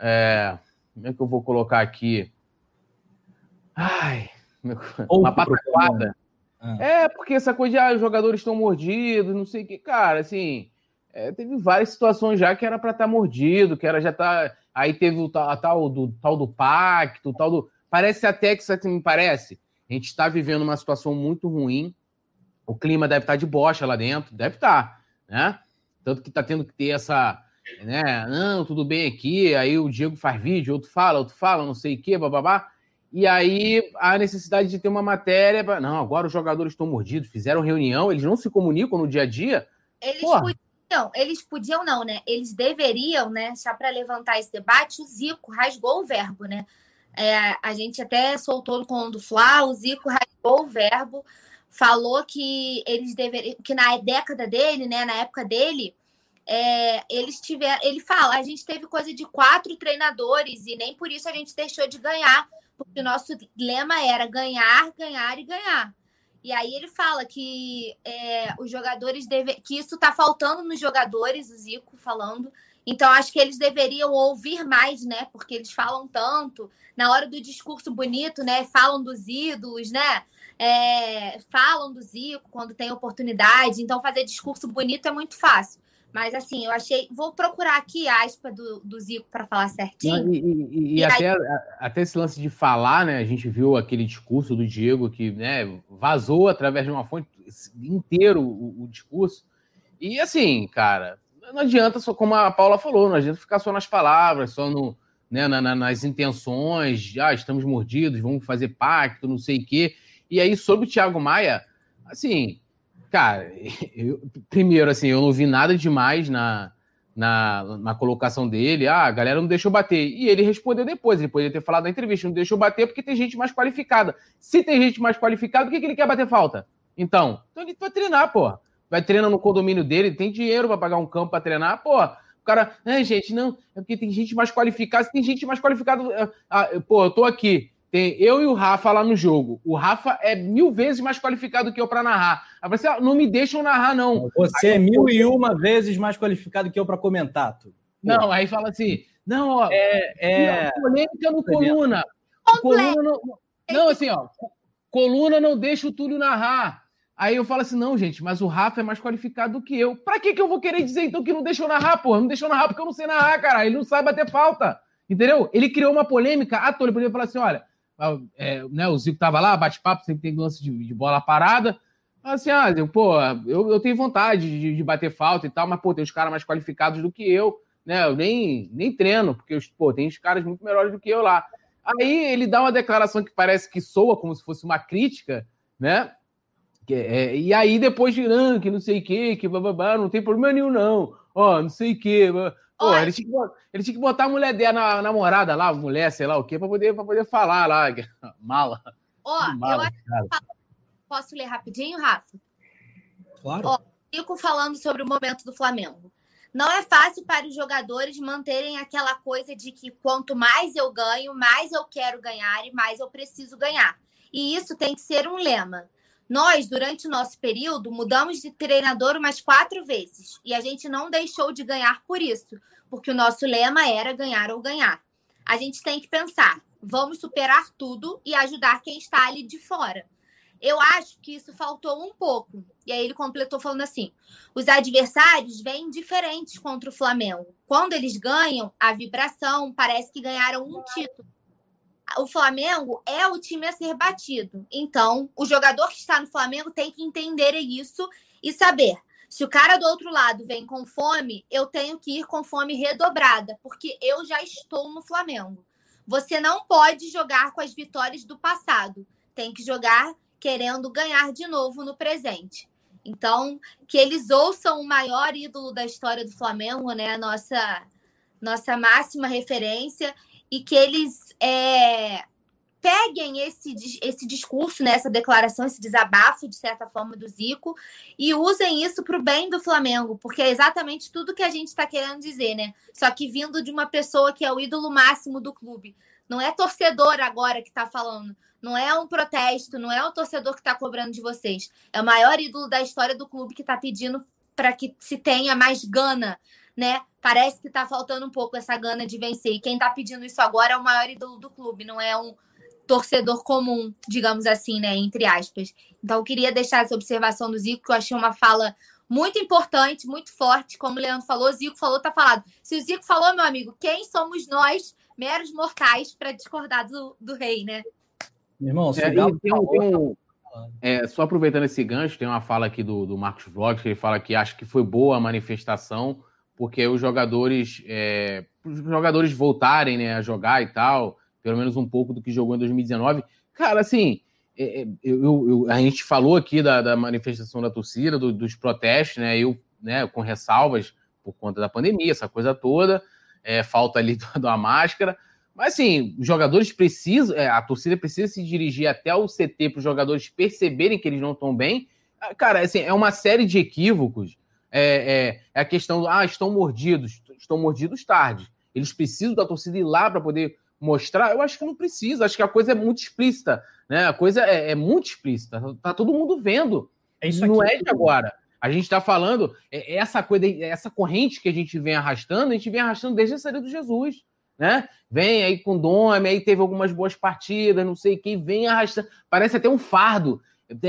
É, como é que eu vou colocar aqui? Ai, uma pataquada. Ah. É, porque essa coisa de ah, os jogadores estão mordidos, não sei o que. Cara, assim, é, teve várias situações já que era para estar tá mordido, que era já tá. Aí teve o tal, tal, do, tal do pacto, tal do. Parece até que isso me parece. A gente está vivendo uma situação muito ruim. O clima deve estar tá de bocha lá dentro, deve estar, tá, né? Tanto que está tendo que ter essa. Né? Não, tudo bem aqui. Aí o Diego faz vídeo, outro fala, outro fala, não sei o quê, bababá. E aí a necessidade de ter uma matéria. Pra... Não, agora os jogadores estão mordidos, fizeram reunião, eles não se comunicam no dia a dia.
Eles Porra. Podiam, eles podiam não, né? Eles deveriam, né? Já para levantar esse debate, o Zico rasgou o verbo, né? É, a gente até soltou no do Fla, o Zico rasgou o verbo, falou que eles deveriam, que na década dele, né? Na época dele, é, eles tiveram. Ele fala, a gente teve coisa de quatro treinadores e nem por isso a gente deixou de ganhar porque o nosso lema era ganhar, ganhar e ganhar. E aí ele fala que é, os jogadores deve... que isso está faltando nos jogadores, o Zico falando. Então acho que eles deveriam ouvir mais, né? Porque eles falam tanto na hora do discurso bonito, né? Falam dos ídolos, né? É, falam do Zico quando tem oportunidade. Então fazer discurso bonito é muito fácil. Mas assim, eu achei. Vou procurar aqui a aspa do, do Zico para falar certinho.
E, e, e, e até, aí... até esse lance de falar, né? A gente viu aquele discurso do Diego que né, vazou através de uma fonte inteiro o, o discurso. E assim, cara, não adianta só, como a Paula falou, não adianta ficar só nas palavras, só no, né, na, na, nas intenções, ah, estamos mordidos, vamos fazer pacto, não sei o quê. E aí, sobre o Thiago Maia, assim, Cara, <laughs> eu, primeiro, assim, eu não vi nada demais na, na, na colocação dele. Ah, a galera não deixou bater. E ele respondeu depois. Ele poderia ter falado na entrevista: não deixou bater porque tem gente mais qualificada. Se tem gente mais qualificada, por que, que ele quer bater falta? Então, então ele vai treinar, porra. Vai treinar no condomínio dele, tem dinheiro para pagar um campo para treinar, porra. O cara, é, gente, não, é porque tem gente mais qualificada. Se tem gente mais qualificada, ah, pô, eu tô aqui. Tem eu e o Rafa lá no jogo. O Rafa é mil vezes mais qualificado que eu para narrar. Aí você ah, não me deixam narrar, não.
Você
aí,
é mil e uma vezes mais qualificado que eu para comentar. Tu.
Não, aí fala assim: não, ó. É. é... Polêmica no coluna. Coluna não, não, assim, ó. Coluna não deixa o Túlio narrar. Aí eu falo assim: não, gente, mas o Rafa é mais qualificado do que eu. Pra que, que eu vou querer dizer então que não deixou narrar, porra? Não deixou narrar porque eu não sei narrar, cara. Ele não sabe bater falta. Entendeu? Ele criou uma polêmica à toa. Ele poderia falar assim: olha é, né, o Zico tava lá, bate-papo, sempre tem lance de, de, bola parada. Assim, ah, pô, eu, eu tenho vontade de, de, bater falta e tal, mas, pô, tem os caras mais qualificados do que eu, né? Eu nem, nem treino, porque, pô, tem os caras muito melhores do que eu lá. Aí ele dá uma declaração que parece que soa como se fosse uma crítica, né? Que, é, e aí depois de que não sei o que, que não tem problema nenhum, não. Ó, não sei o que. Pô, ele tinha, que, ele tinha que botar a mulher dela, na namorada lá, mulher, sei lá o quê, para poder, pra poder falar lá. <laughs> Mala.
Ó, eu acho que posso ler rapidinho, Rafa?
Claro. Ó,
fico falando sobre o momento do Flamengo. Não é fácil para os jogadores manterem aquela coisa de que quanto mais eu ganho, mais eu quero ganhar e mais eu preciso ganhar. E isso tem que ser um lema. Nós, durante o nosso período, mudamos de treinador umas quatro vezes e a gente não deixou de ganhar por isso, porque o nosso lema era ganhar ou ganhar. A gente tem que pensar, vamos superar tudo e ajudar quem está ali de fora. Eu acho que isso faltou um pouco. E aí ele completou falando assim: os adversários vêm diferentes contra o Flamengo. Quando eles ganham, a vibração parece que ganharam um título. O Flamengo é o time a ser batido. Então, o jogador que está no Flamengo tem que entender isso e saber. Se o cara do outro lado vem com fome, eu tenho que ir com fome redobrada, porque eu já estou no Flamengo. Você não pode jogar com as vitórias do passado. Tem que jogar querendo ganhar de novo no presente. Então, que eles ouçam o maior ídolo da história do Flamengo, né? A nossa, nossa máxima referência, e que eles é, peguem esse, esse discurso, né, essa declaração, esse desabafo, de certa forma, do Zico, e usem isso para o bem do Flamengo, porque é exatamente tudo que a gente está querendo dizer, né? Só que vindo de uma pessoa que é o ídolo máximo do clube. Não é torcedor agora que está falando. Não é um protesto, não é o torcedor que está cobrando de vocês. É o maior ídolo da história do clube que está pedindo para que se tenha mais gana, né? Parece que está faltando um pouco essa gana de vencer. E quem está pedindo isso agora é o maior ídolo do clube, não é um torcedor comum, digamos assim, né? Entre aspas. Então, eu queria deixar essa observação do Zico, que eu achei uma fala muito importante, muito forte. Como o Leandro falou, o Zico falou, tá falado. Se o Zico falou, meu amigo, quem somos nós, meros mortais, para discordar do, do rei, né?
Meu irmão, é, tem, um, tem um, é, só aproveitando esse gancho, tem uma fala aqui do, do Marcos Vlogs, que ele fala que acha que foi boa a manifestação, porque os jogadores, é, os jogadores voltarem né, a jogar e tal, pelo menos um pouco do que jogou em 2019. Cara, assim, é, é, eu, eu, a gente falou aqui da, da manifestação da torcida, do, dos protestos, né? Eu, né, com ressalvas por conta da pandemia, essa coisa toda, é, falta ali <laughs> da máscara. Mas assim, os jogadores precisam, é, a torcida precisa se dirigir até o CT para os jogadores perceberem que eles não estão bem. Ah, cara, assim, é uma série de equívocos. É, é, é a questão do, ah, estão mordidos. Estão mordidos tarde. Eles precisam da torcida ir lá para poder mostrar. Eu acho que não precisa. Acho que a coisa é muito explícita. Né? A coisa é, é muito explícita. Tá todo mundo vendo. É isso não é de agora. A gente está falando, é, essa coisa, essa corrente que a gente vem arrastando, a gente vem arrastando desde a saída do Jesus né? Vem aí com Dome, aí teve algumas boas partidas, não sei quem, vem arrastando. Parece até um fardo.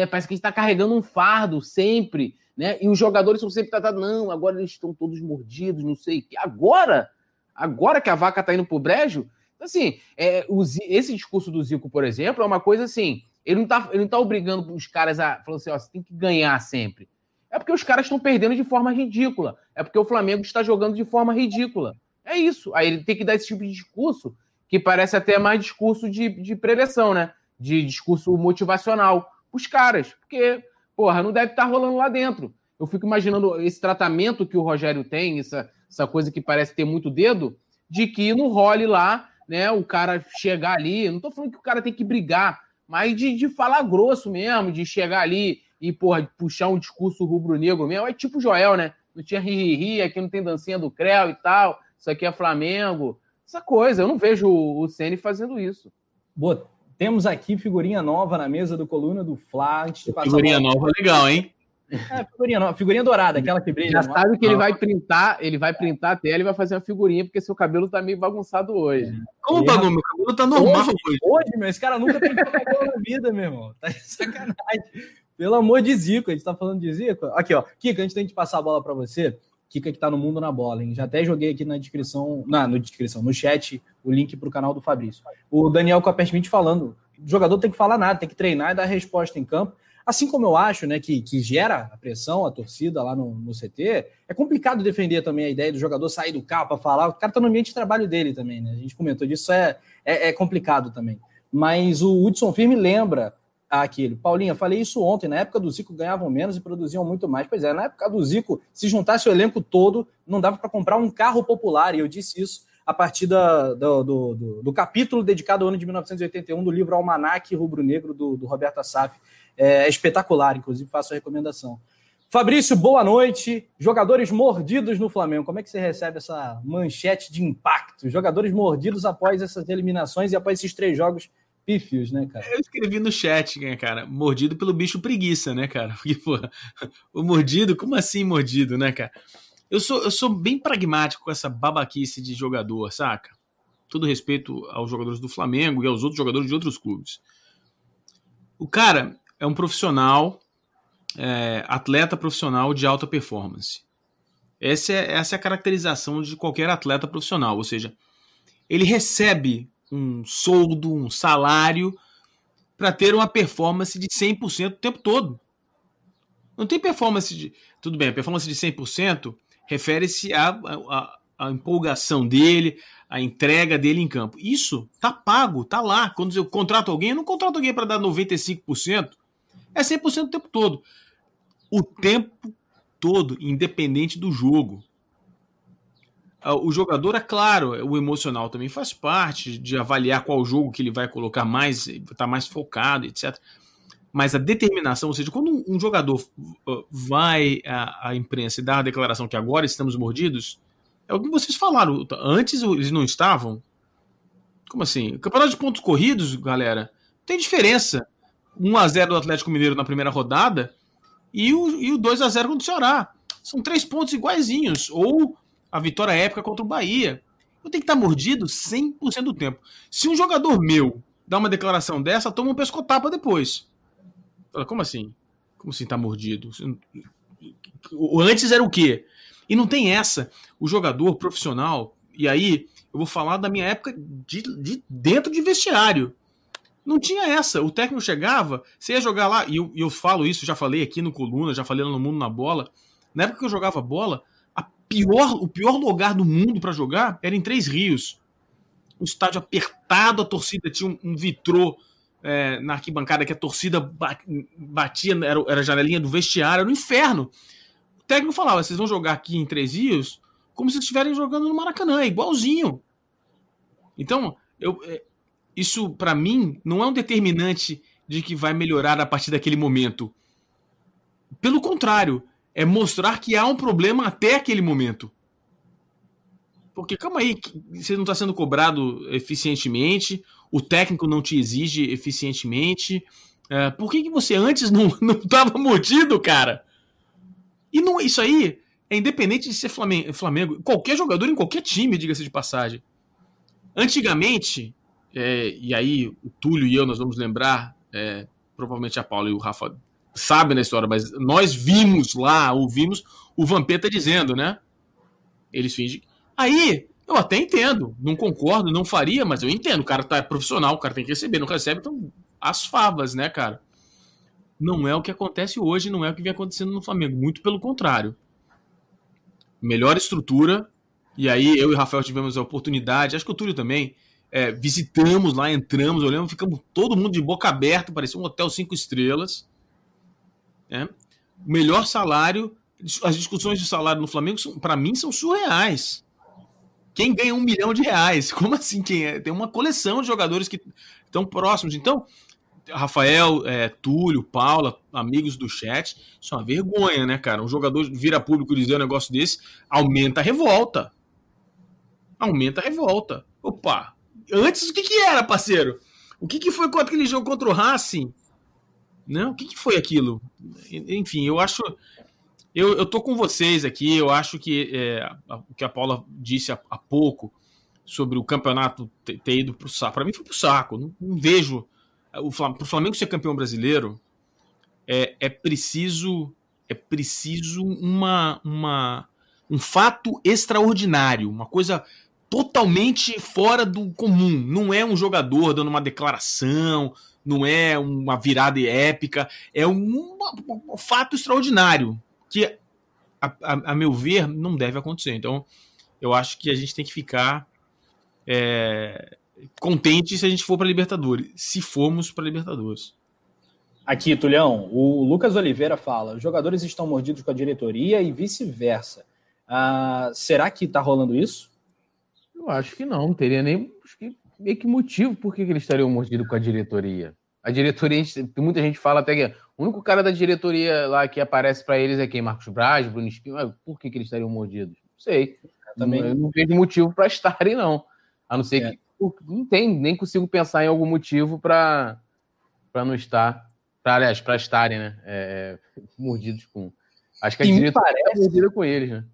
Parece que a gente está carregando um fardo sempre, né? E os jogadores são sempre tratados, não, agora eles estão todos mordidos, não sei o que. Agora, agora que a vaca está indo pro brejo, assim, é, esse discurso do Zico, por exemplo, é uma coisa assim, ele não está ele não tá obrigando os caras a falar assim, ó, você tem que ganhar sempre. É porque os caras estão perdendo de forma ridícula. É porque o Flamengo está jogando de forma ridícula. É isso. Aí ele tem que dar esse tipo de discurso, que parece até mais discurso de, de preleção, né? De discurso motivacional. Os caras. Porque, porra, não deve estar tá rolando lá dentro. Eu fico imaginando esse tratamento que o Rogério tem, essa, essa coisa que parece ter muito dedo, de que não role lá, né? O cara chegar ali. Não tô falando que o cara tem que brigar, mas de, de falar grosso mesmo, de chegar ali e, porra, puxar um discurso rubro-negro mesmo. É tipo o Joel, né? Não tinha ri-ri-ri, aqui não tem dancinha do Creu e tal isso aqui é Flamengo, essa coisa. Eu não vejo o Ceni fazendo isso.
Boa. Temos aqui figurinha nova na mesa do Coluna do Fla.
Figurinha nova legal, hein?
É, figurinha nova, figurinha dourada, aquela que brilha.
Já sabe que ele vai printar, ele vai printar a tela e vai fazer uma figurinha, porque seu cabelo tá meio bagunçado hoje.
Como tá, meu cabelo tá normal hoje. Hoje, hoje meu, esse cara nunca pintou cabelo na vida, meu irmão. Tá de sacanagem. Pelo amor de Zico, a gente tá falando de Zico. Aqui, ó. Kika, antes de passar a bola para você, Kika que tá no mundo na bola, hein? Já até joguei aqui na descrição, na no descrição, no chat, o link para o canal do Fabrício. O Daniel Coppersmith falando, o jogador tem que falar nada, tem que treinar e dar resposta em campo. Assim como eu acho, né, que, que gera a pressão, a torcida lá no, no CT, é complicado defender também a ideia do jogador sair do carro para falar. O cara tá no ambiente de trabalho dele também, né? A gente comentou disso, é, é, é complicado também. Mas o Hudson Firme lembra aquele. Paulinha, falei isso ontem. Na época do Zico ganhavam menos e produziam muito mais. Pois é, na época do Zico, se juntasse o elenco todo, não dava para comprar um carro popular. E eu disse isso a partir da, do, do, do, do, capítulo dedicado ao ano de 1981 do livro Almanac Rubro Negro, do, do Roberto Assaf. É, é espetacular, inclusive faço a recomendação. Fabrício, boa noite. Jogadores mordidos no Flamengo. Como é que você recebe essa manchete de impacto? Jogadores mordidos após essas eliminações e após esses três jogos pífios, né, cara?
Eu escrevi no chat, né, cara? Mordido pelo bicho preguiça, né, cara? <laughs> Porque, pô, o mordido, como assim mordido, né, cara? Eu sou, eu sou bem pragmático com essa babaquice de jogador, saca? Todo respeito aos jogadores do Flamengo e aos outros jogadores de outros clubes. O cara é um profissional, é, atleta profissional de alta performance. Essa é, essa é a caracterização de qualquer atleta profissional, ou seja, ele recebe um soldo, um salário para ter uma performance de 100% o tempo todo. Não tem performance de. Tudo bem, a performance de 100% refere-se à, empolgação dele, à entrega dele em campo. Isso tá pago, tá lá. Quando eu contrato alguém, eu não contrato alguém para dar 95%. É 100% o tempo todo. O tempo todo, independente do jogo. Ah, o jogador, é claro, o emocional também faz parte de avaliar qual jogo que ele vai colocar mais, tá mais focado, etc. Mas a determinação, ou seja, quando um jogador uh, vai à, imprensa e dá a declaração que agora estamos mordidos, é o que vocês falaram. Antes eles não estavam. Como assim? Campeonato de pontos corridos, galera, tem diferença. 1x0 do Atlético Mineiro na primeira rodada e o, e o 2x0 contra o Ceará. São três pontos iguaizinhos. Ou a vitória épica contra o Bahia. Eu tenho que estar mordido 100% do tempo. Se um jogador meu dá uma declaração dessa, toma um pescotapa depois. Fala, como assim? Como assim tá mordido? Antes era o quê? E não tem essa. O jogador profissional, e aí eu vou falar da minha época de, de dentro de vestiário. Não tinha essa. O técnico chegava, você ia jogar lá, e eu, eu falo isso, já falei aqui no Coluna, já falei lá no Mundo na Bola. Na época que eu jogava bola, pior, o pior lugar do mundo para jogar era em Três Rios. Um estádio apertado, a torcida tinha um, um vitrô é, na arquibancada que a torcida batia, era, era a janelinha do vestiário, era um inferno. O técnico falava: vocês vão jogar aqui em Três Rios como se estivessem jogando no Maracanã, é igualzinho. Então, eu, é, isso para mim não é um determinante de que vai melhorar a partir daquele momento. Pelo contrário, é mostrar que há um problema até aquele momento. Porque calma aí, você não está sendo cobrado eficientemente, o técnico não te exige eficientemente. É, por que, que você antes não <laughs> estava mordido, cara? E não, isso aí é independente de ser Flamengo, Flamengo qualquer jogador em qualquer time, diga-se de passagem. Antigamente, é, e aí o Túlio e eu nós vamos lembrar, é, provavelmente a Paula e o Rafa sabem da história, mas nós vimos lá, ouvimos o Vampeta dizendo, né? Eles fingem Aí, eu até entendo, não concordo, não faria, mas eu entendo. O cara tá profissional, o cara tem que receber, não recebe, então as favas, né, cara? Não é o que acontece hoje, não é o que vem acontecendo no Flamengo, muito pelo contrário. Melhor estrutura, e aí eu e o Rafael tivemos a oportunidade, acho que o Túlio também, é, visitamos lá, entramos, olhamos, ficamos todo mundo de boca aberta, parecia um hotel cinco estrelas. Né? Melhor salário, as discussões de salário no Flamengo, para mim, são surreais. Quem ganha um milhão de reais? <laughs> Como assim? Quem é? Tem uma coleção de jogadores que estão próximos. Então, Rafael, é, Túlio, Paula, amigos do chat, isso é uma vergonha, né, cara? Um jogador vira público dizer um negócio desse, aumenta a revolta. Aumenta a revolta. Opa, antes o que, que era, parceiro? O que, que foi contra aquele jogo contra o Racing? Não, o que, que foi aquilo? Enfim, eu acho eu, eu tô com vocês aqui, eu acho que é, o que a Paula disse há, há pouco sobre o campeonato ter, ter ido pro saco. Para mim foi pro saco. Não, não vejo. O Flamengo, Flamengo ser campeão brasileiro, é, é preciso é preciso uma, uma, um fato extraordinário, uma coisa totalmente fora do comum. Não é um jogador dando uma declaração, não é uma virada épica, é um, um fato extraordinário que, a, a, a, meu ver, não deve acontecer. Então, eu acho que a gente tem que ficar é, contente se a gente for para Libertadores, se formos para Libertadores.
Aqui, Tulhão, o Lucas Oliveira fala: os jogadores estão mordidos com a diretoria e vice-versa. Ah, será que está rolando isso?
Eu acho que não, não teria nem meio que motivo por que, que eles estariam mordidos com a diretoria. A diretoria, muita gente fala até que o único cara da diretoria lá que aparece para eles é quem? Marcos Braz, Bruno Espinho. Por que, que eles estariam mordidos? Não sei. Eu também não, não vejo motivo para <laughs> estarem, não. A não ser é. que. Não tem, nem consigo pensar em algum motivo para não estar. Pra, aliás, para estarem, né? É, <laughs> mordidos com. Acho que a diretoria está parece... mordida com eles, né?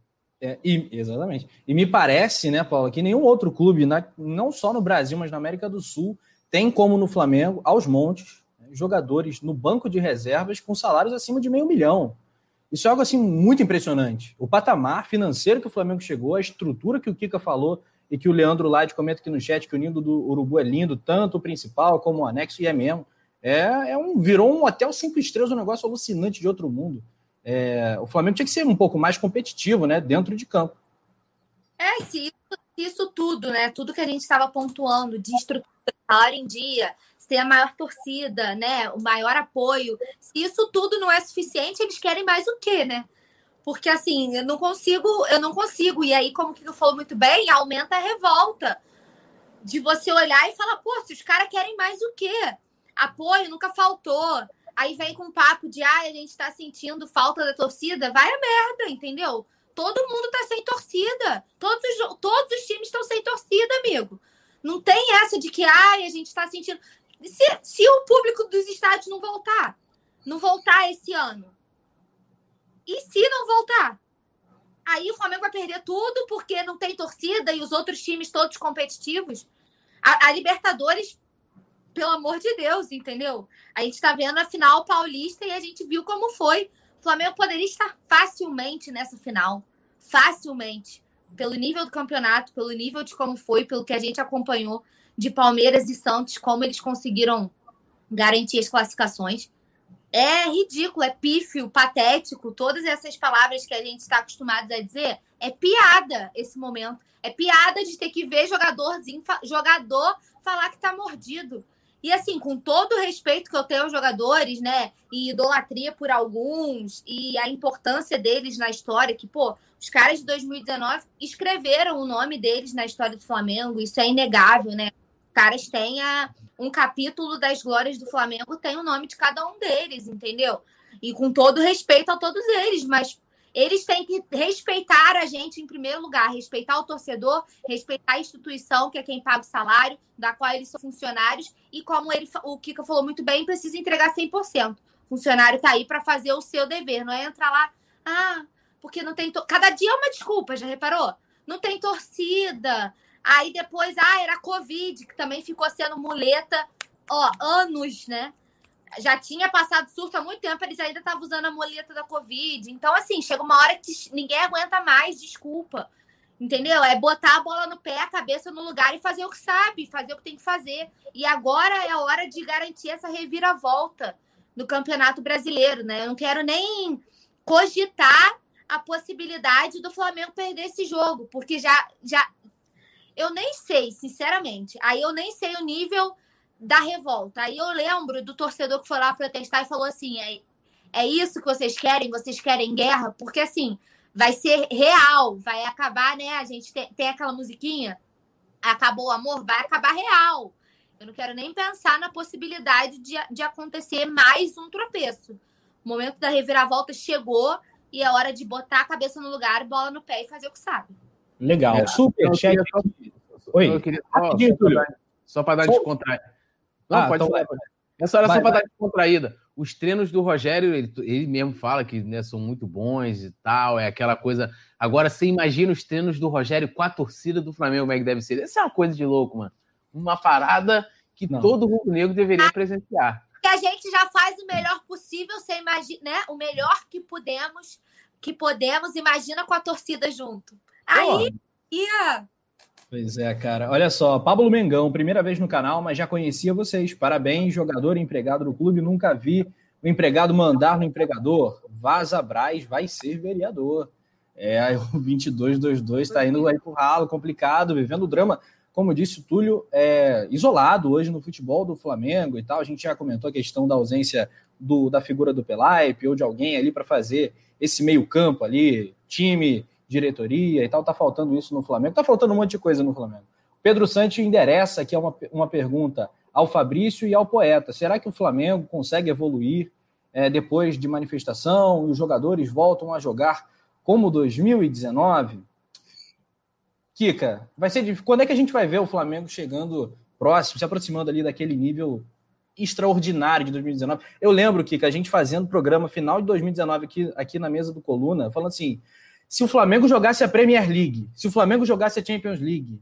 É, e, exatamente. E me parece, né, Paulo, que nenhum outro clube, na, não só no Brasil, mas na América do Sul, tem como no Flamengo, aos montes, né, jogadores no banco de reservas com salários acima de meio milhão. Isso é algo assim muito impressionante. O patamar financeiro que o Flamengo chegou, a estrutura que o Kika falou e que o Leandro Lade comenta aqui no chat que o Nindo do Urubu é lindo, tanto o principal como o anexo, e é mesmo. É, é um, virou um hotel cinco estrelas, um negócio alucinante de outro mundo. É, o Flamengo tinha que ser um pouco mais competitivo, né, dentro de campo.
É, se isso, isso tudo, né, tudo que a gente estava pontuando de estrutura, salário em dia, ter a maior torcida, né, o maior apoio, se isso tudo não é suficiente, eles querem mais o quê, né? Porque assim, eu não consigo, eu não consigo. E aí, como o Kiko falou muito bem, aumenta a revolta de você olhar e falar, pô, se os caras querem mais o quê? Apoio nunca faltou. Aí vem com um papo de, ah, a gente tá sentindo falta da torcida. Vai a merda, entendeu? Todo mundo tá sem torcida. Todos os, todos os times estão sem torcida, amigo. Não tem essa de que, ah, a gente tá sentindo. Se, se o público dos estádios não voltar, não voltar esse ano, e se não voltar? Aí o Flamengo vai perder tudo porque não tem torcida e os outros times todos competitivos. A, a Libertadores, pelo amor de Deus, entendeu? A gente está vendo a final paulista e a gente viu como foi. O Flamengo poderia estar facilmente nessa final. Facilmente. Pelo nível do campeonato, pelo nível de como foi, pelo que a gente acompanhou de Palmeiras e Santos, como eles conseguiram garantir as classificações. É ridículo, é pífio, patético, todas essas palavras que a gente está acostumado a dizer. É piada esse momento. É piada de ter que ver jogadorzinho, jogador falar que tá mordido. E assim, com todo o respeito que eu tenho aos jogadores, né? E idolatria por alguns, e a importância deles na história, que, pô, os caras de 2019 escreveram o nome deles na história do Flamengo, isso é inegável, né? Os caras têm a, um capítulo das glórias do Flamengo tem o nome de cada um deles, entendeu? E com todo respeito a todos eles, mas eles têm que respeitar a gente em primeiro lugar, respeitar o torcedor, respeitar a instituição, que é quem paga o salário, da qual eles são funcionários, e como ele, o Kika falou muito bem, precisa entregar 100%. O funcionário está aí para fazer o seu dever, não é entrar lá, ah, porque não tem. Cada dia é uma desculpa, já reparou? Não tem torcida, Aí depois, ah, era Covid, que também ficou sendo muleta, ó, anos, né? Já tinha passado surto há muito tempo, eles ainda estavam usando a muleta da Covid. Então, assim, chega uma hora que ninguém aguenta mais, desculpa. Entendeu? É botar a bola no pé, a cabeça no lugar e fazer o que sabe, fazer o que tem que fazer. E agora é a hora de garantir essa reviravolta no Campeonato Brasileiro, né? Eu não quero nem cogitar a possibilidade do Flamengo perder esse jogo, porque já, já eu nem sei, sinceramente. Aí eu nem sei o nível da revolta. Aí eu lembro do torcedor que foi lá protestar e falou assim: é, é isso que vocês querem? Vocês querem guerra? Porque assim, vai ser real, vai acabar, né? A gente tem, tem aquela musiquinha, acabou o amor, vai acabar real. Eu não quero nem pensar na possibilidade de, de acontecer mais um tropeço. O momento da reviravolta chegou e é hora de botar a cabeça no lugar, bola no pé e fazer o que sabe.
Legal. É, Super chat. Só,
Oi. Eu queria, só, para dar, dar descontraída. Não, ah, pode então falar. Essa hora só para dar descontraída. Os treinos do Rogério, ele, ele mesmo fala que né, são muito bons e tal, é aquela coisa. Agora, você imagina os treinos do Rogério com a torcida do Flamengo, como é que deve ser? Essa é uma coisa de louco, mano. Uma parada que Não. todo rubro negro deveria presenciar.
Que a gente já faz o melhor possível, você imagina, né? O melhor que podemos, que podemos, imagina com a torcida junto. Aí ia.
Pois é, cara. Olha só, Pablo Mengão, primeira vez no canal, mas já conhecia vocês. Parabéns, jogador e empregado do clube. Nunca vi o empregado mandar no empregador. Vaza Braz vai ser vereador. É, o 2222 está indo aí pro ralo, complicado, vivendo o drama. Como disse o Túlio, é, isolado hoje no futebol do Flamengo e tal. A gente já comentou a questão da ausência do, da figura do Pelaipe ou de alguém ali para fazer esse meio-campo ali, time diretoria e tal, tá faltando isso no Flamengo, tá faltando um monte de coisa no Flamengo. Pedro Santos endereça aqui uma, uma pergunta ao Fabrício e ao poeta. Será que o Flamengo consegue evoluir é, depois de manifestação e os jogadores voltam a jogar como 2019? Kika, vai ser quando é que a gente vai ver o Flamengo chegando próximo, se aproximando ali daquele nível extraordinário de 2019? Eu lembro, Kika, a gente fazendo programa final de 2019 aqui, aqui na mesa do Coluna, falando assim: se o Flamengo jogasse a Premier League, se o Flamengo jogasse a Champions League,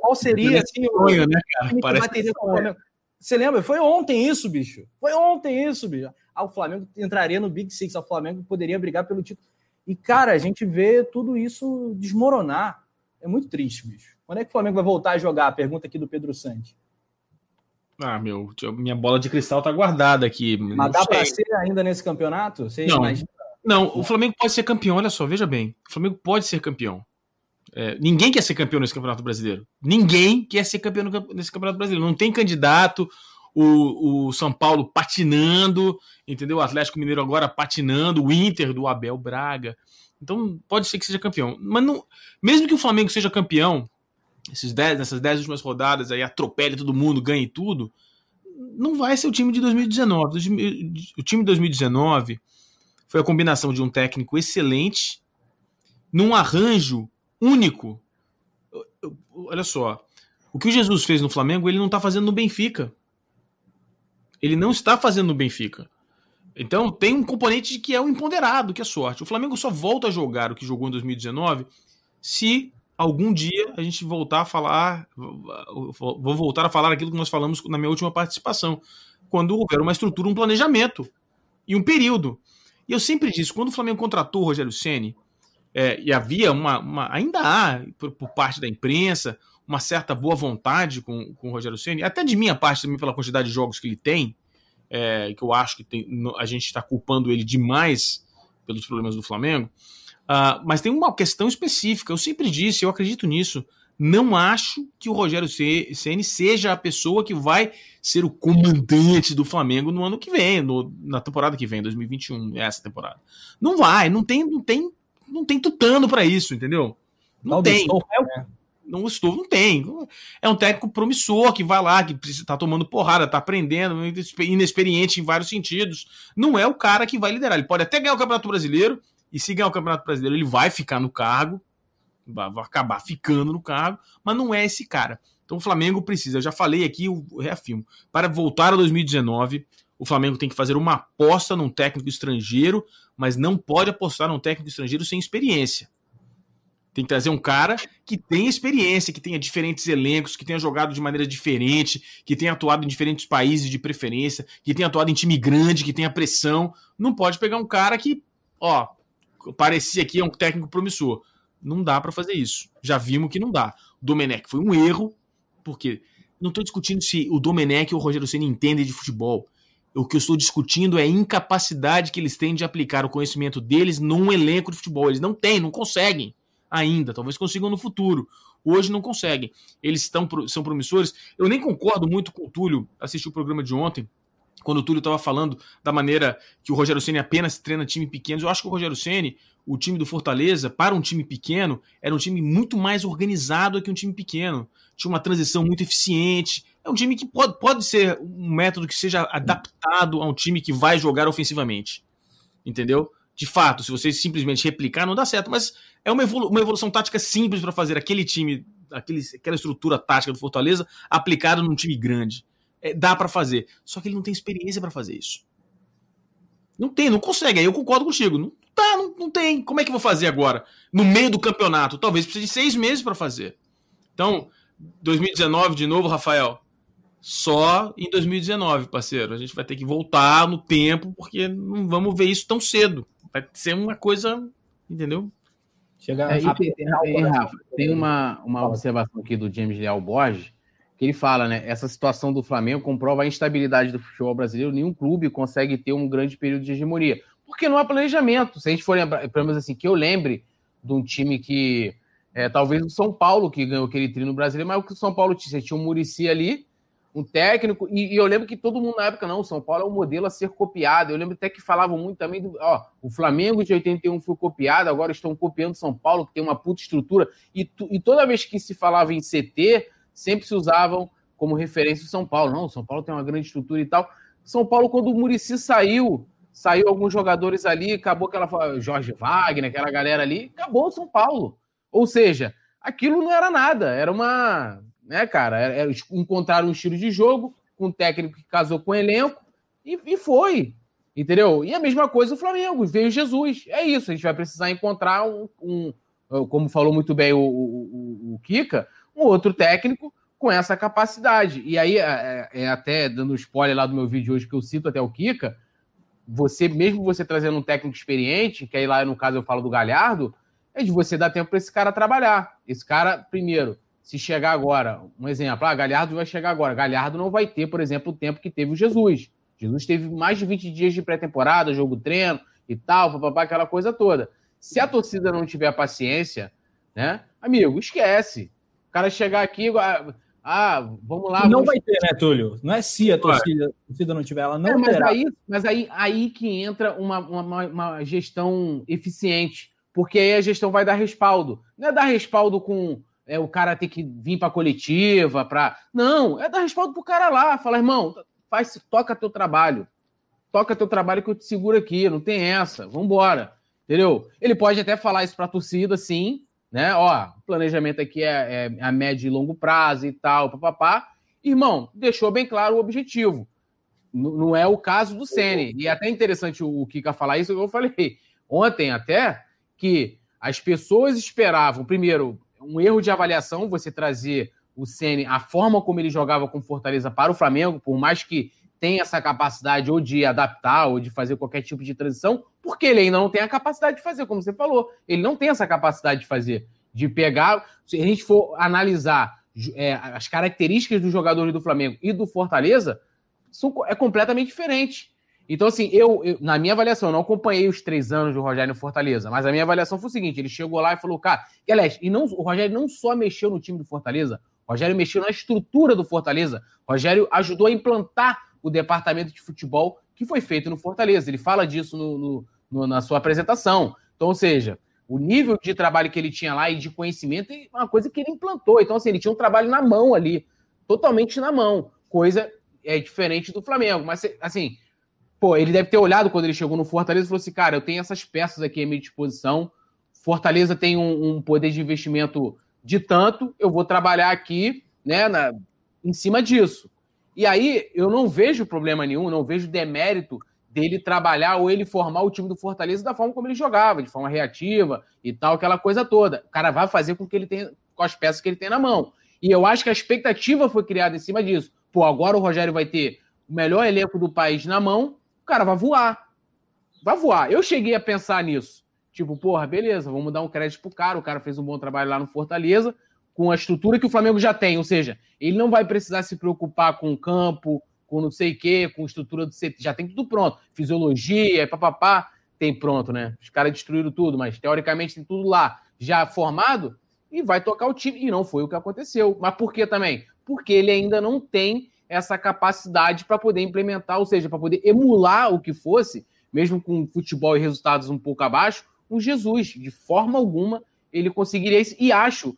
qual seria assim, o sonho, né, cara? Você lembra? Foi ontem isso, bicho. Foi ontem isso, bicho. Ah, o Flamengo entraria no Big Six, o Flamengo poderia brigar pelo título. E, cara, a gente vê tudo isso desmoronar. É muito triste, bicho. Quando é que o Flamengo vai voltar a jogar? Pergunta aqui do Pedro Santos.
Ah, meu, minha bola de cristal tá guardada aqui.
Mas dá para ser ainda nesse campeonato? Você
não, imagina? Não, o Flamengo pode ser campeão, olha só, veja bem. O Flamengo pode ser campeão. É, ninguém quer ser campeão nesse campeonato brasileiro. Ninguém quer ser campeão nesse campeonato brasileiro. Não tem candidato. O, o São Paulo patinando, entendeu? O Atlético Mineiro agora patinando, o Inter do Abel Braga. Então pode ser que seja campeão. Mas não, mesmo que o Flamengo seja campeão, esses dez, nessas 10 últimas rodadas aí atropele todo mundo, ganhe tudo, não vai ser o time de 2019. O time de 2019 foi a combinação de um técnico excelente num arranjo único. Olha só, o que o Jesus fez no Flamengo, ele não está fazendo no Benfica. Ele não está fazendo no Benfica. Então tem um componente que é o imponderado, que é sorte. O Flamengo só volta a jogar o que jogou em 2019 se algum dia a gente voltar a falar, vou voltar a falar aquilo que nós falamos na minha última participação, quando houver uma estrutura, um planejamento e um período. E eu sempre disse, quando o Flamengo contratou o Rogério Ceni, é, e havia uma, uma ainda há por, por, parte da imprensa uma certa boa vontade com, com o Rogério Ceni, até de minha parte também pela quantidade de jogos que ele tem, é, que eu acho que tem, a gente está culpando ele demais pelos problemas do Flamengo. Uh, mas tem uma questão específica. Eu sempre disse, eu acredito nisso. Não acho que o Rogério Ceni seja a pessoa que vai ser o comandante do Flamengo no ano que vem, no, na temporada que vem, 2021, essa temporada. Não vai, não tem, não tem, não tem tutano para isso, entendeu? Não, não tem. Estou, né? Não estou, não tem. É um técnico promissor que vai lá, que está tomando porrada, está aprendendo, inexperiente em vários sentidos. Não é o cara que vai liderar. Ele pode até ganhar o Campeonato Brasileiro, e se ganhar o Campeonato Brasileiro, ele vai ficar no cargo, vai acabar ficando no cargo, mas não é esse cara. Então o Flamengo precisa, eu já falei aqui, eu reafirmo, para voltar a 2019, o Flamengo tem que fazer uma aposta num técnico estrangeiro, mas não pode apostar num técnico estrangeiro sem experiência. Tem que trazer um cara que tenha experiência, que tenha diferentes elencos, que tenha jogado de maneira diferente, que tenha atuado em diferentes países de preferência, que tenha atuado em time grande, que tenha pressão. Não pode pegar um cara que, ó, parecia que é um técnico promissor. Não dá para fazer isso. Já vimos que não dá. O Domenech foi um erro, porque não estou discutindo se o Domenech ou o Rogério Senna entendem de futebol. O que eu estou discutindo é a incapacidade que eles têm de aplicar o conhecimento deles num elenco de futebol. Eles não têm, não conseguem ainda. Talvez consigam no futuro. Hoje não conseguem. Eles estão, são promissores. Eu nem concordo muito com o Túlio, assisti o programa de ontem, quando o Túlio estava falando da maneira que o Rogério Ceni apenas treina time pequeno, eu acho que o Rogério Ceni, o time do Fortaleza, para um time pequeno, era um time muito mais organizado que um time pequeno. Tinha uma transição muito eficiente. É um time que pode, pode ser um método que seja adaptado a um time que vai jogar ofensivamente. Entendeu? De fato, se você simplesmente replicar, não dá certo. Mas é uma, evolu uma evolução tática simples para fazer aquele time, aquele, aquela estrutura tática do Fortaleza aplicada num time grande é, dá para fazer. Só que ele não tem experiência para fazer isso. Não tem, não consegue. Aí eu concordo contigo. Não tá, não, não tem. Como é que eu vou fazer agora? No meio do campeonato? Talvez precise de seis meses para fazer. Então, 2019 de novo, Rafael. Só em 2019, parceiro. A gente vai ter que voltar no tempo, porque não vamos ver isso tão cedo. Vai ser uma coisa, entendeu?
Chegar é, a... e, e, Rafa, tem uma, uma observação aqui do James Leal Borges, que ele fala, né? Essa situação do Flamengo comprova a instabilidade do futebol brasileiro. Nenhum clube consegue ter um grande período de hegemonia. Porque não há planejamento. Se a gente for lembrar, pelo menos assim, que eu lembre de um time que. É, talvez o São Paulo que ganhou aquele trino brasileiro, mas o que o São Paulo tinha, você tinha um Murici ali, um técnico, e, e, eu lembro que todo mundo na época, não, o São Paulo é um modelo a ser copiado. Eu lembro até que falavam muito também do. Ó, o Flamengo de 81 foi copiado, agora estão copiando São Paulo, que tem uma puta estrutura. E, tu, e toda vez que se falava em CT, sempre se usavam como referência o São Paulo. Não, o São Paulo tem uma grande estrutura e tal. São Paulo, quando o Murici saiu, saiu alguns jogadores ali, acabou aquela Jorge Wagner, aquela galera ali, acabou o São Paulo. Ou seja, aquilo não era nada, era uma. Né, cara? Era, era, encontraram um estilo de jogo, com um técnico que casou com o elenco, e, e foi. Entendeu? E a mesma coisa o Flamengo, veio Jesus. É isso, a gente vai precisar encontrar um, um como falou muito bem o, o, o Kika, um outro técnico com essa capacidade. E aí, é, é, é, até dando spoiler lá do meu vídeo hoje, que eu cito até o Kika, você, mesmo você trazendo um técnico experiente, que aí lá no caso eu falo do Galhardo, é de você dar tempo para esse cara trabalhar. Esse cara, primeiro, se chegar agora, um exemplo, ah, Galhardo vai chegar agora. Galhardo não vai ter, por exemplo, o tempo que teve o Jesus. Jesus teve mais de 20 dias de pré-temporada, jogo treino e tal, papapá, aquela coisa toda. Se a torcida não tiver paciência, né, amigo, esquece. O cara chegar aqui, ah, vamos lá.
Não
vamos...
vai ter, né, Túlio? Não é se a torcida, a torcida não tiver, ela não é,
mas
terá.
Aí, mas aí, aí que entra uma, uma, uma, gestão eficiente, porque aí a gestão vai dar respaldo. Não é dar respaldo com é, o cara ter que vir para a coletiva, para. Não, é dar respaldo pro cara lá. Fala, irmão, faz, toca teu trabalho. Toca teu trabalho que eu te seguro aqui, não tem essa. Vambora. Entendeu? Ele pode até falar isso para a torcida, sim, né? Ó, o planejamento aqui é, é a médio e longo prazo e tal, papapá. Irmão, deixou bem claro o objetivo. N não é o caso do Sene. E é até interessante o Kika falar isso, eu falei ontem até que as pessoas esperavam, primeiro, um erro de avaliação, você trazer o Ceni, a forma como ele jogava com Fortaleza para o Flamengo, por mais que tenha essa capacidade ou de adaptar ou de fazer qualquer tipo de transição, porque ele ainda não tem a capacidade de fazer, como você falou. Ele não tem essa capacidade de fazer, de pegar. Se a gente for analisar é, as características dos jogadores do Flamengo e do Fortaleza, são, é completamente diferente. Então, assim, eu, eu, na minha avaliação, eu não acompanhei os três anos do Rogério Fortaleza, mas a minha avaliação foi o seguinte: ele chegou lá e falou, cara, e aliás, e não, o Rogério não só mexeu no time do Fortaleza, o Rogério mexeu na estrutura do Fortaleza, o Rogério ajudou a implantar o departamento de futebol que foi feito no Fortaleza. Ele fala disso no, no, no, na sua apresentação. Então, ou seja, o nível de trabalho que ele tinha lá e de conhecimento é uma coisa que ele implantou. Então, assim, ele tinha um trabalho na mão ali, totalmente na mão, coisa é diferente do Flamengo. Mas, assim, pô, ele deve ter olhado quando ele chegou no Fortaleza e falou assim: cara, eu tenho essas peças aqui à minha disposição. Fortaleza tem um, um poder de investimento de tanto, eu vou trabalhar aqui, né, na, em cima disso. E aí eu não vejo problema nenhum, não vejo demérito dele trabalhar ou ele formar o time do Fortaleza da forma como ele jogava, de forma reativa e tal, aquela coisa toda. O cara vai fazer com que ele tenha, com as peças que ele tem na mão. E eu acho que a expectativa foi criada em cima disso. Pô, agora o Rogério vai ter o melhor elenco do país na mão, o cara vai voar. Vai voar. Eu cheguei a pensar nisso. Tipo, porra, beleza, vamos dar um crédito pro cara, o cara fez um bom trabalho lá no Fortaleza, com a estrutura que o Flamengo já tem, ou seja, ele não vai precisar se preocupar com o campo, com não sei o quê, com estrutura do CT, já tem tudo pronto. Fisiologia, papapá, tem pronto, né? Os caras destruíram tudo, mas teoricamente tem tudo lá já formado e vai tocar o time. E não foi o que aconteceu. Mas por que também? Porque ele ainda não tem essa capacidade para poder implementar, ou seja, para poder emular o que fosse, mesmo com futebol e resultados um pouco abaixo, um Jesus. De forma alguma ele conseguiria isso. E acho,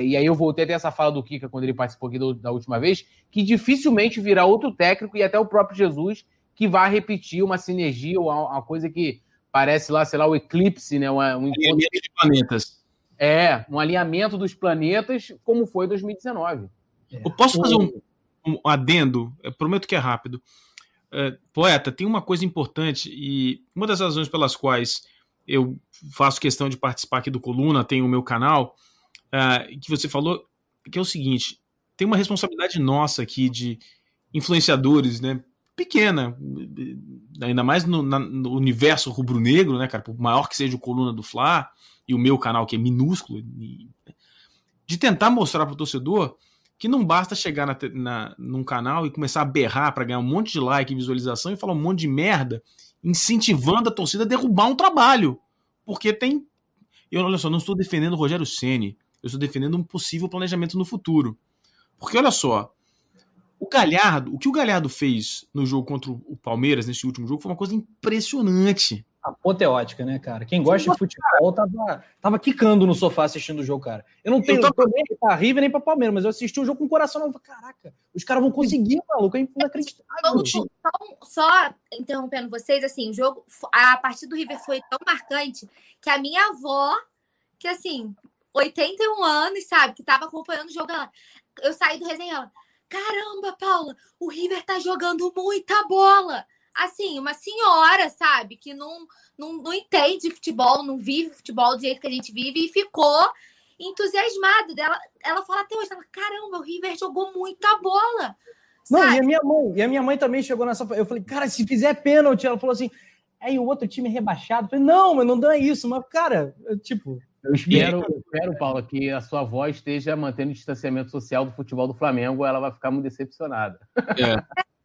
e aí eu voltei até essa fala do Kika quando ele participou aqui da última vez, que dificilmente virá outro técnico e até o próprio Jesus que vai repetir uma sinergia ou uma coisa que parece lá, sei lá, o eclipse, né? Um, um
encontro de planetas.
É, um alinhamento dos planetas, como foi 2019.
É. Eu posso fazer um, um adendo, eu prometo que é rápido. É, poeta, tem uma coisa importante e uma das razões pelas quais eu faço questão de participar aqui do Coluna, tenho o meu canal, uh, que você falou, que é o seguinte: tem uma responsabilidade nossa aqui de influenciadores, né? Pequena, ainda mais no, na, no universo rubro-negro, né, cara? Por maior que seja o Coluna do Fla e o meu canal, que é minúsculo, de tentar mostrar para o torcedor que não basta chegar na, na, num canal e começar a berrar para ganhar um monte de like e visualização e falar um monte de merda, incentivando a torcida a derrubar um trabalho. Porque tem. Eu, olha só, não estou defendendo o Rogério Ceni, eu estou defendendo um possível planejamento no futuro. Porque olha só, o Galhardo, o que o Galhardo fez no jogo contra o Palmeiras, nesse último jogo, foi uma coisa impressionante
apoteótica, né, cara? Quem gosta de futebol tava, tava quicando no sofá assistindo o jogo, cara. Eu não tenho eu tô... nem pra River nem pra Palmeiras, mas eu assisti o jogo com o coração. Não, caraca, os caras vão conseguir, maluco, é inacreditável.
Só, só interrompendo vocês, assim, o jogo, a partida do River foi tão marcante que a minha avó, que assim, 81 anos, sabe, que tava acompanhando o jogo, ela, eu saí do resenha, ela, caramba, Paula, o River tá jogando muita bola assim, uma senhora, sabe, que não, não, não entende futebol, não vive futebol do jeito que a gente vive e ficou entusiasmada. Ela, ela fala até hoje, ela, caramba, o River jogou muita bola.
Não, sabe? e a minha mãe, e a minha mãe também chegou nessa. Eu falei, cara, se fizer pênalti, ela falou assim. Aí o outro time rebaixado. Eu falei, não, mas não dá isso. Mas, cara, eu, tipo,
Eu espero, eu espero, Paulo, que a sua voz esteja mantendo o distanciamento social do futebol do Flamengo, ela vai ficar muito decepcionada. É.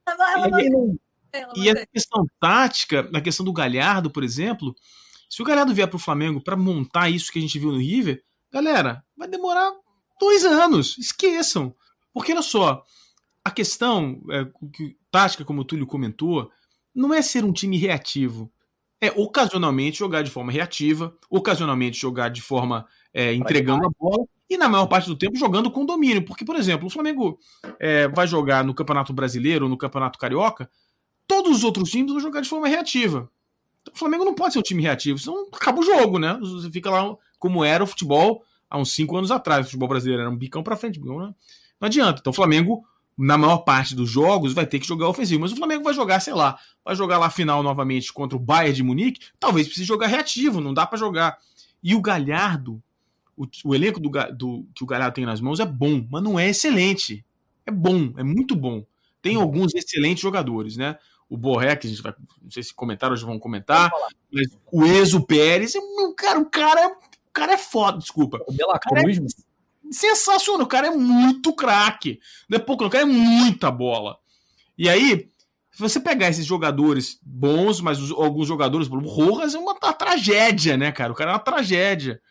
<laughs>
e, a questão tática, na questão do Galhardo, por exemplo, se o Galhardo vier para o Flamengo para montar isso que a gente viu no River, galera, vai demorar dois anos. Esqueçam. Porque olha só, a questão é, que, tática, como o Túlio comentou, não é ser um time reativo. É ocasionalmente jogar de forma reativa, ocasionalmente jogar de forma é, entregando a bola e na maior parte do tempo jogando com domínio. Porque, por exemplo, o Flamengo é, vai jogar no Campeonato Brasileiro ou no Campeonato Carioca, todos os outros times vão jogar de forma reativa. Então, o Flamengo não pode ser um time reativo, senão acaba o jogo, né? Você fica lá como era o futebol há uns cinco anos atrás. O futebol brasileiro era um bicão para frente, bicão, né? não adianta. Então o Flamengo na maior parte dos jogos, vai ter que jogar ofensivo. Mas o Flamengo vai jogar, sei lá, vai jogar lá final novamente contra o Bayern de Munique, talvez precise jogar reativo, não dá para jogar. E o Galhardo, o, o elenco do, do, que o Galhardo tem nas mãos é bom, mas não é excelente. É bom, é muito bom. Tem alguns excelentes jogadores, né? O Borré, que a gente vai, não sei se comentaram, já vão comentar, mas o Enzo Pérez, cara, o cara, o cara é foda, desculpa. O Dela Cruz, é, sensacional. O cara é muito craque. Não é pouco, o cara é muita bola. E aí, se você pegar esses jogadores bons, mas os, alguns jogadores, o Rojas é uma, uma, tragédia, né, cara? O cara é uma tragédia.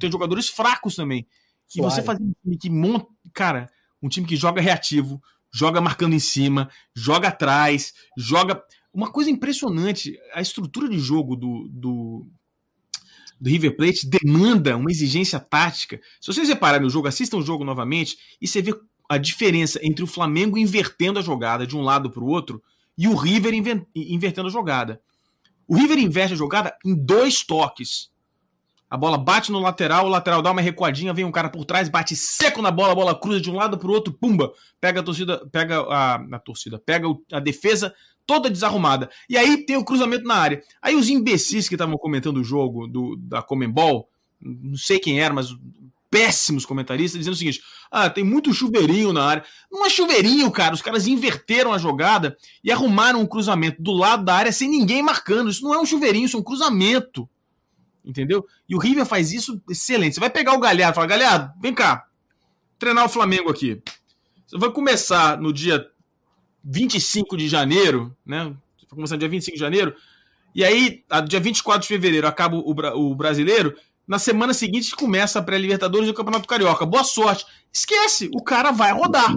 Tem jogadores fracos também. E você fazer um time que monta. Cara, um time que joga reativo, joga marcando em cima, joga atrás, joga. Uma coisa impressionante, a estrutura de jogo do, do, do River Plate demanda uma exigência tática. Se vocês repararem no jogo, assistam o jogo novamente e você vê a diferença entre o Flamengo invertendo a jogada de um lado para o outro e o River invertendo a jogada. O River inverte a jogada em dois toques. A bola bate no lateral, o lateral dá uma recuadinha, vem um cara por trás, bate seco na bola, a bola cruza de um lado para o outro, pumba, pega a torcida, pega a, a torcida, pega a defesa, toda desarrumada. E aí tem o cruzamento na área. Aí os imbecis que estavam comentando o jogo do, da Comembol, não sei quem era, mas péssimos comentaristas, dizendo o seguinte: ah, tem muito chuveirinho na área. Não é chuveirinho, cara. Os caras inverteram a jogada e arrumaram um cruzamento do lado da área sem ninguém marcando. Isso não é um chuveirinho, isso é um cruzamento. Entendeu? E o River faz isso excelente. Você vai pegar o Galhardo e falar: Galhardo, vem cá, treinar o Flamengo aqui. Você vai começar no dia 25 de janeiro, né? Vai começar dia 25 de janeiro. E aí, dia 24 de fevereiro, acaba o, o brasileiro. Na semana seguinte começa a pré-Libertadores e o Campeonato Carioca. Boa sorte. Esquece, o cara vai rodar.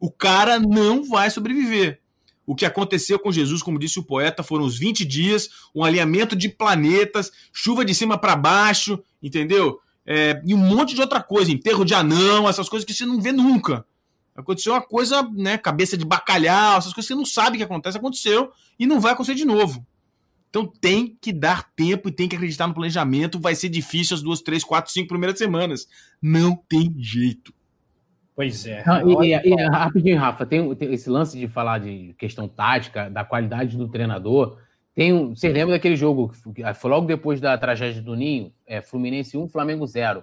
O cara não vai sobreviver. O que aconteceu com Jesus, como disse o poeta, foram os 20 dias, um alinhamento de planetas, chuva de cima para baixo, entendeu? É, e um monte de outra coisa, enterro de anão, essas coisas que você não vê nunca. Aconteceu uma coisa, né? Cabeça de bacalhau, essas coisas que você não sabe que acontece, aconteceu e não vai acontecer de novo. Então tem que dar tempo e tem que acreditar no planejamento. Vai ser difícil as duas, três, quatro, cinco primeiras semanas. Não tem jeito.
Pois é. e, e, e, rapidinho, Rafa, tem, tem, esse lance de falar de questão tática, da qualidade do treinador. Tem um, você lembra daquele jogo que foi logo depois da tragédia do Ninho? É, Fluminense 1, Flamengo 0.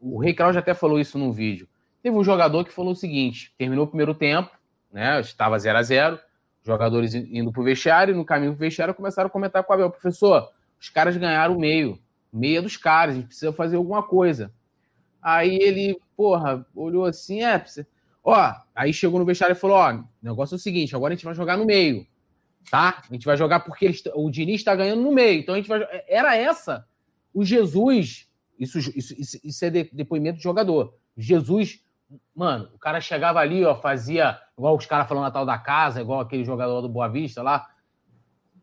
O Rei Kraus já até falou isso num vídeo. Teve um jogador que falou o seguinte: terminou o primeiro tempo, né? Estava 0 a 0 jogadores indo para o vestiário, e no caminho para o vestiário começaram a comentar com o Abel: professor, os caras ganharam o meio, meia dos caras, a gente precisa fazer alguma coisa. Aí ele, porra, olhou assim, é, ó, aí chegou no vestiário e falou: ó, o negócio é o seguinte, agora a gente vai jogar no meio, tá? A gente vai jogar porque eles, o Diniz está ganhando no meio, então a gente vai. Era essa. O Jesus, isso, isso, isso, isso é depoimento de jogador. Jesus Mano, o cara chegava ali, ó, fazia igual os caras falando na tal da casa, igual aquele jogador do Boa Vista lá.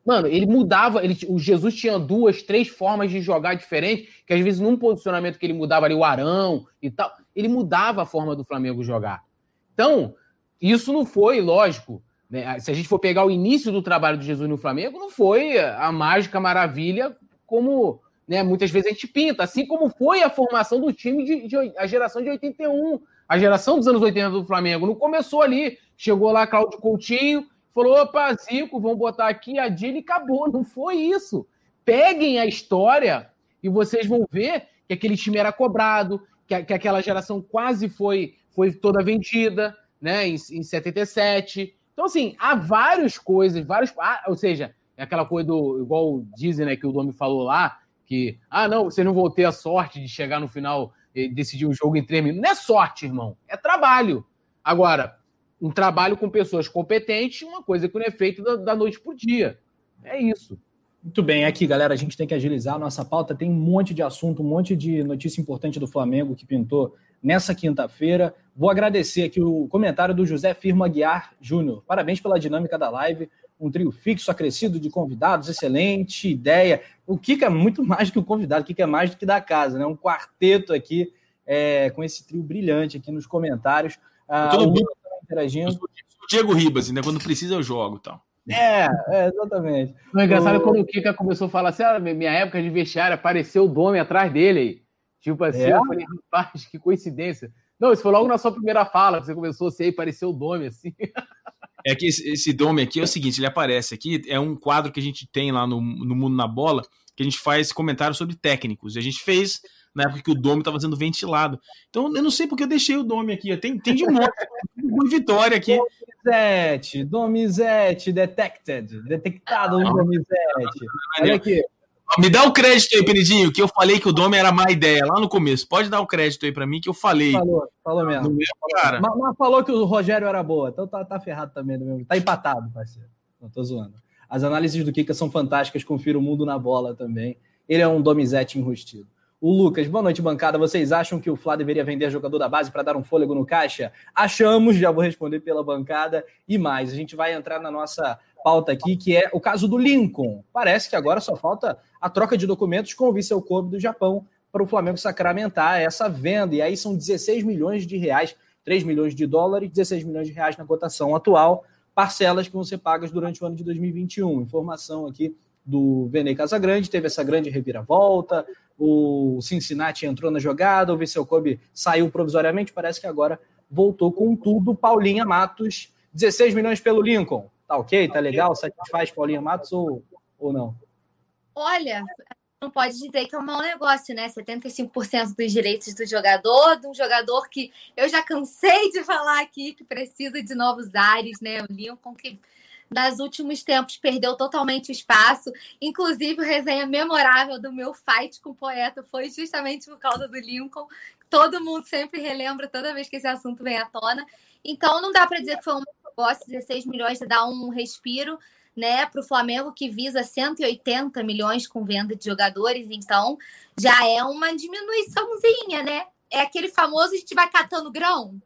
Mano, ele mudava, ele, o Jesus tinha duas, três formas de jogar diferentes, que às vezes num posicionamento que ele mudava ali o Arão e tal, ele mudava a forma do Flamengo jogar. Então, isso não foi, lógico, né? se a gente for pegar o início do trabalho do Jesus no Flamengo, não foi a mágica maravilha como né, muitas vezes a gente pinta, assim como foi a formação do time de, de a geração de 81, a geração dos anos 80 do Flamengo não começou ali. Chegou lá Cláudio Coutinho, falou: opa, Zico, vamos botar aqui a Dini e acabou. Não foi isso. Peguem a história e vocês vão ver que aquele time era cobrado, que, que aquela geração quase foi, foi toda vendida, né, em, em 77. Então, assim, há várias coisas, vários. Ah, ou seja, é aquela coisa do. Igual dizem, né, que o Domi falou lá, que, ah, não, você não vou ter a sorte de chegar no final decidir um jogo em três minutos. Não é sorte, irmão, é trabalho. Agora, um trabalho com pessoas competentes, uma coisa que não é feita da, da noite para o dia. É isso.
Muito bem, aqui, galera, a gente tem que agilizar a nossa pauta. Tem um monte de assunto, um monte de notícia importante do Flamengo que pintou nessa quinta-feira. Vou agradecer aqui o comentário do José Firma Guiar Júnior. Parabéns pela dinâmica da live. Um trio fixo, acrescido de convidados, excelente ideia. O Kika é muito mais do que o convidado, o Kika é mais do que da casa, né? Um quarteto aqui é, com esse trio brilhante aqui nos comentários.
Ah, Tudo bem. Interagindo. Diego Ribas, ainda quando precisa eu jogo tal.
É, é, exatamente.
O engraçado é quando o Kika começou a falar assim: ah, minha época de vestiário apareceu o Dome atrás dele aí. Tipo assim, é. eu falei, rapaz, que coincidência. Não, isso foi logo na sua primeira fala, que você começou assim, aí pareceu o Dome, assim.
É que esse, esse Dome aqui é o seguinte: ele aparece aqui, é um quadro que a gente tem lá no, no Mundo na Bola, que a gente faz comentários sobre técnicos. E a gente fez na época que o Dome estava sendo ventilado. Então, eu não sei porque eu deixei o Dome aqui. Tem, tem de monte. Vitória aqui.
Domizete, Domizete, detected, detectado no Domizete. Olha aqui.
Me dá o crédito aí, Penidinho, que eu falei que o Dome era má ideia lá no começo. Pode dar o crédito aí para mim que eu falei.
Falou, falou mesmo. Meu, cara. Mas, mas, falou que o Rogério era boa, então tá, tá ferrado também. Mesmo. Tá empatado, parceiro. Não tô zoando. As análises do Kika são fantásticas, confira o mundo na bola também. Ele é um Domizete enrustido. O Lucas, boa noite, bancada. Vocês acham que o Flá deveria vender jogador da base para dar um fôlego no caixa? Achamos, já vou responder pela bancada. E mais, a gente vai entrar na nossa pauta aqui, que é o caso do Lincoln. Parece que agora só falta a troca de documentos com o Vissel Kobe do Japão para o Flamengo sacramentar essa venda. E aí são 16 milhões de reais, 3 milhões de dólares, 16 milhões de reais na cotação atual, parcelas que vão ser pagas durante o ano de 2021. Informação aqui do Vene Casagrande, teve essa grande reviravolta, o Cincinnati entrou na jogada, o Vissel Kobe saiu provisoriamente, parece que agora voltou com tudo. Paulinha Matos, 16 milhões pelo Lincoln. Tá ok? Tá legal? Satisfaz Paulinha Matos ou, ou não?
Olha, não pode dizer que é um mau negócio, né? 75% dos direitos do jogador, de um jogador que eu já cansei de falar aqui que precisa de novos ares, né? O Lincoln que nos últimos tempos perdeu totalmente o espaço. Inclusive, o resenha memorável do meu fight com o poeta foi justamente por causa do Lincoln. Todo mundo sempre relembra toda vez que esse assunto vem à tona. Então, não dá para dizer que foi um negócio, 16 milhões dar um respiro né, para o Flamengo que visa 180 milhões com venda de jogadores, então já é uma diminuiçãozinha, né? É aquele famoso a gente vai catando grão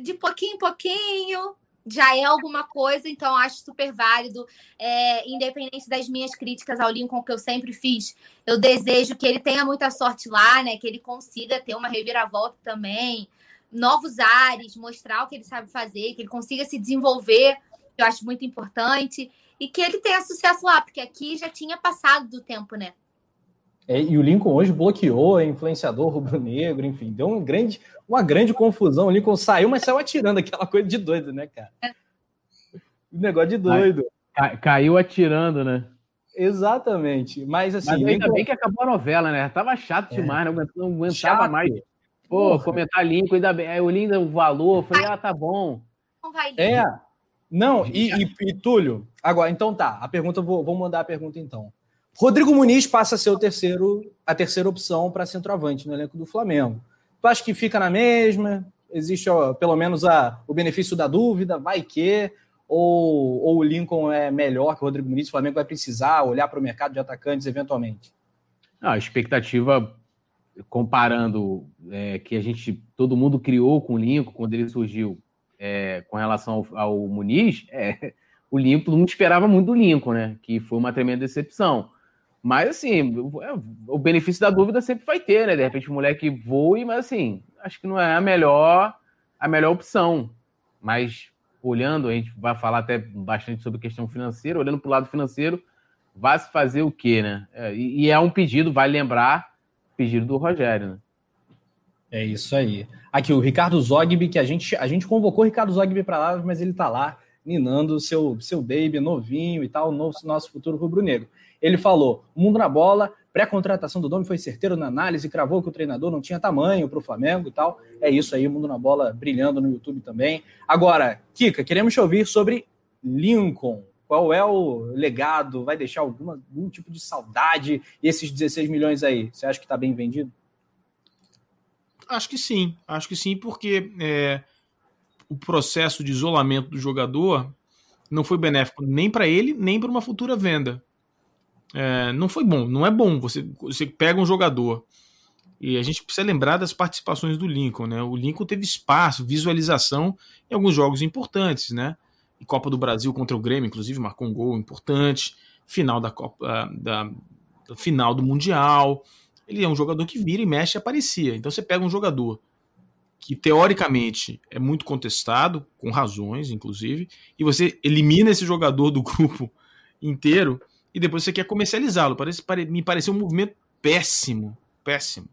de pouquinho em pouquinho, já é alguma coisa, então acho super válido. É, independente das minhas críticas ao Lincoln, que eu sempre fiz, eu desejo que ele tenha muita sorte lá, né? Que ele consiga ter uma reviravolta também, novos ares, mostrar o que ele sabe fazer, que ele consiga se desenvolver, eu acho muito importante, e que ele tenha sucesso lá, porque aqui já tinha passado do tempo, né?
É, e o Lincoln hoje bloqueou, é influenciador rubro-negro, enfim, deu um grande, uma grande confusão. O Lincoln saiu, mas saiu atirando aquela coisa de doido, né, cara? Um negócio de doido.
Cai, caiu atirando, né?
Exatamente. Mas assim.
Mas ainda Lincoln... bem que acabou a novela, né? Tava chato é. demais, não aguentava chato. mais. Pô, Porra. comentar Lincoln, ainda bem. Aí o lindo o valor, falei, ah, tá bom.
Não vai É. Não, e, e, e, Túlio, agora, então tá. A pergunta, vou, vou mandar a pergunta então. Rodrigo Muniz passa a ser o terceiro, a terceira opção para centroavante no elenco do Flamengo. Tu acha que fica na mesma? Existe ó, pelo menos a, o benefício da dúvida? Vai que? Ou, ou o Lincoln é melhor que o Rodrigo Muniz? O Flamengo vai precisar olhar para o mercado de atacantes eventualmente?
a expectativa, comparando é, que a gente, todo mundo criou com o Lincoln quando ele surgiu é, com relação ao, ao Muniz, é, <laughs> o Lincoln, mundo esperava muito do Lincoln, né? Que foi uma tremenda decepção. Mas, assim, é, o benefício da dúvida sempre vai ter, né? De repente o moleque voe, mas, assim, acho que não é a melhor, a melhor opção. Mas, olhando, a gente vai falar até bastante sobre questão financeira, olhando para o lado financeiro, vai se fazer o quê, né? É, e, é um pedido, vai lembrar, pedido do Rogério, né?
É isso aí. Aqui, o Ricardo Zogby, que a gente, a gente convocou o Ricardo Zogby para lá, mas ele está lá, ninando seu, seu baby novinho e tal, nosso, nosso futuro rubro-negro. Ele falou: mundo na bola, pré-contratação do Domi foi certeiro na análise, cravou que o treinador não tinha tamanho para o Flamengo e tal. É isso aí, mundo na bola brilhando no YouTube também. Agora, Kika, queremos te ouvir sobre Lincoln. Qual é o legado? Vai deixar alguma, algum tipo de saudade? Esses 16 milhões aí, você acha que está bem vendido?
Acho que sim, acho que sim, porque é, o processo de isolamento do jogador não foi benéfico nem para ele, nem para uma futura venda. É, não foi bom, não é bom. Você, você pega um jogador e a gente precisa lembrar das participações do Lincoln, né? O Lincoln teve espaço, visualização em alguns jogos importantes, né? Copa do Brasil contra o Grêmio, inclusive, marcou um gol importante. Final da Copa, ah, da, da final do Mundial. Ele é um jogador que vira e mexe e aparecia. Então você pega um jogador que teoricamente é muito contestado, com razões, inclusive, e você elimina esse jogador do <laughs> grupo inteiro e depois você quer comercializá-lo. Parece, me pareceu um movimento péssimo, péssimo.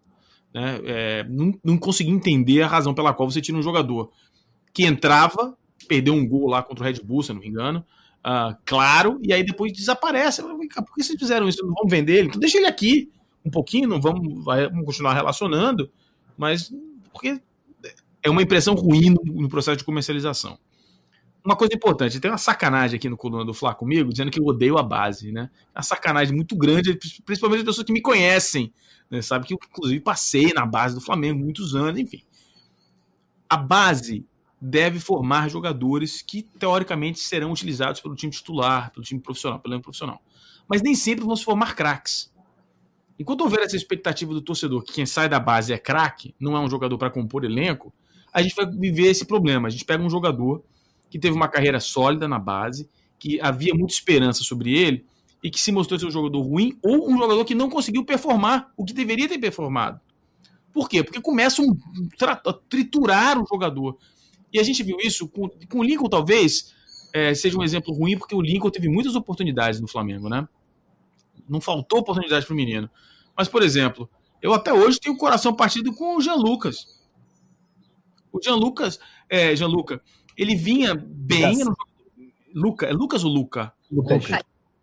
Né? É, não, não consegui entender a razão pela qual você tira um jogador que entrava, perdeu um gol lá contra o Red Bull, se não me engano, uh, claro, e aí depois desaparece. Por que vocês fizeram isso? Não vamos vender ele? Então deixa ele aqui um pouquinho, não vamos, vamos continuar relacionando, mas porque é uma impressão ruim no, no, processo de comercialização. Uma coisa importante, tem uma sacanagem aqui no coluna do Flá comigo, dizendo que eu odeio a base, né? É uma sacanagem muito grande, principalmente as pessoas que me conhecem, né? sabe que eu, inclusive, passei na base do Flamengo muitos anos, enfim. A base deve formar jogadores que, teoricamente, serão utilizados pelo time titular, pelo time profissional, pelo elenco profissional. Mas nem sempre vão se formar craques. Enquanto houver essa expectativa do torcedor que quem sai da base é craque, não é um jogador para compor elenco, a gente vai viver esse problema. A gente pega um jogador que teve uma carreira sólida na base, que havia muita esperança sobre ele e que se mostrou ser um jogador ruim ou um jogador que não conseguiu performar o que deveria ter performado. Por quê? Porque começam a triturar o jogador. E a gente viu isso com, com o Lincoln, talvez é, seja um exemplo ruim, porque o Lincoln teve muitas oportunidades no Flamengo, né? Não faltou oportunidade para o menino. Mas, por exemplo, eu até hoje tenho o coração partido com o Jean Lucas. O Jean Lucas, é, Jean Luca, ele vinha bem. Lucas. Luca, é Lucas ou Luca?
Lucas.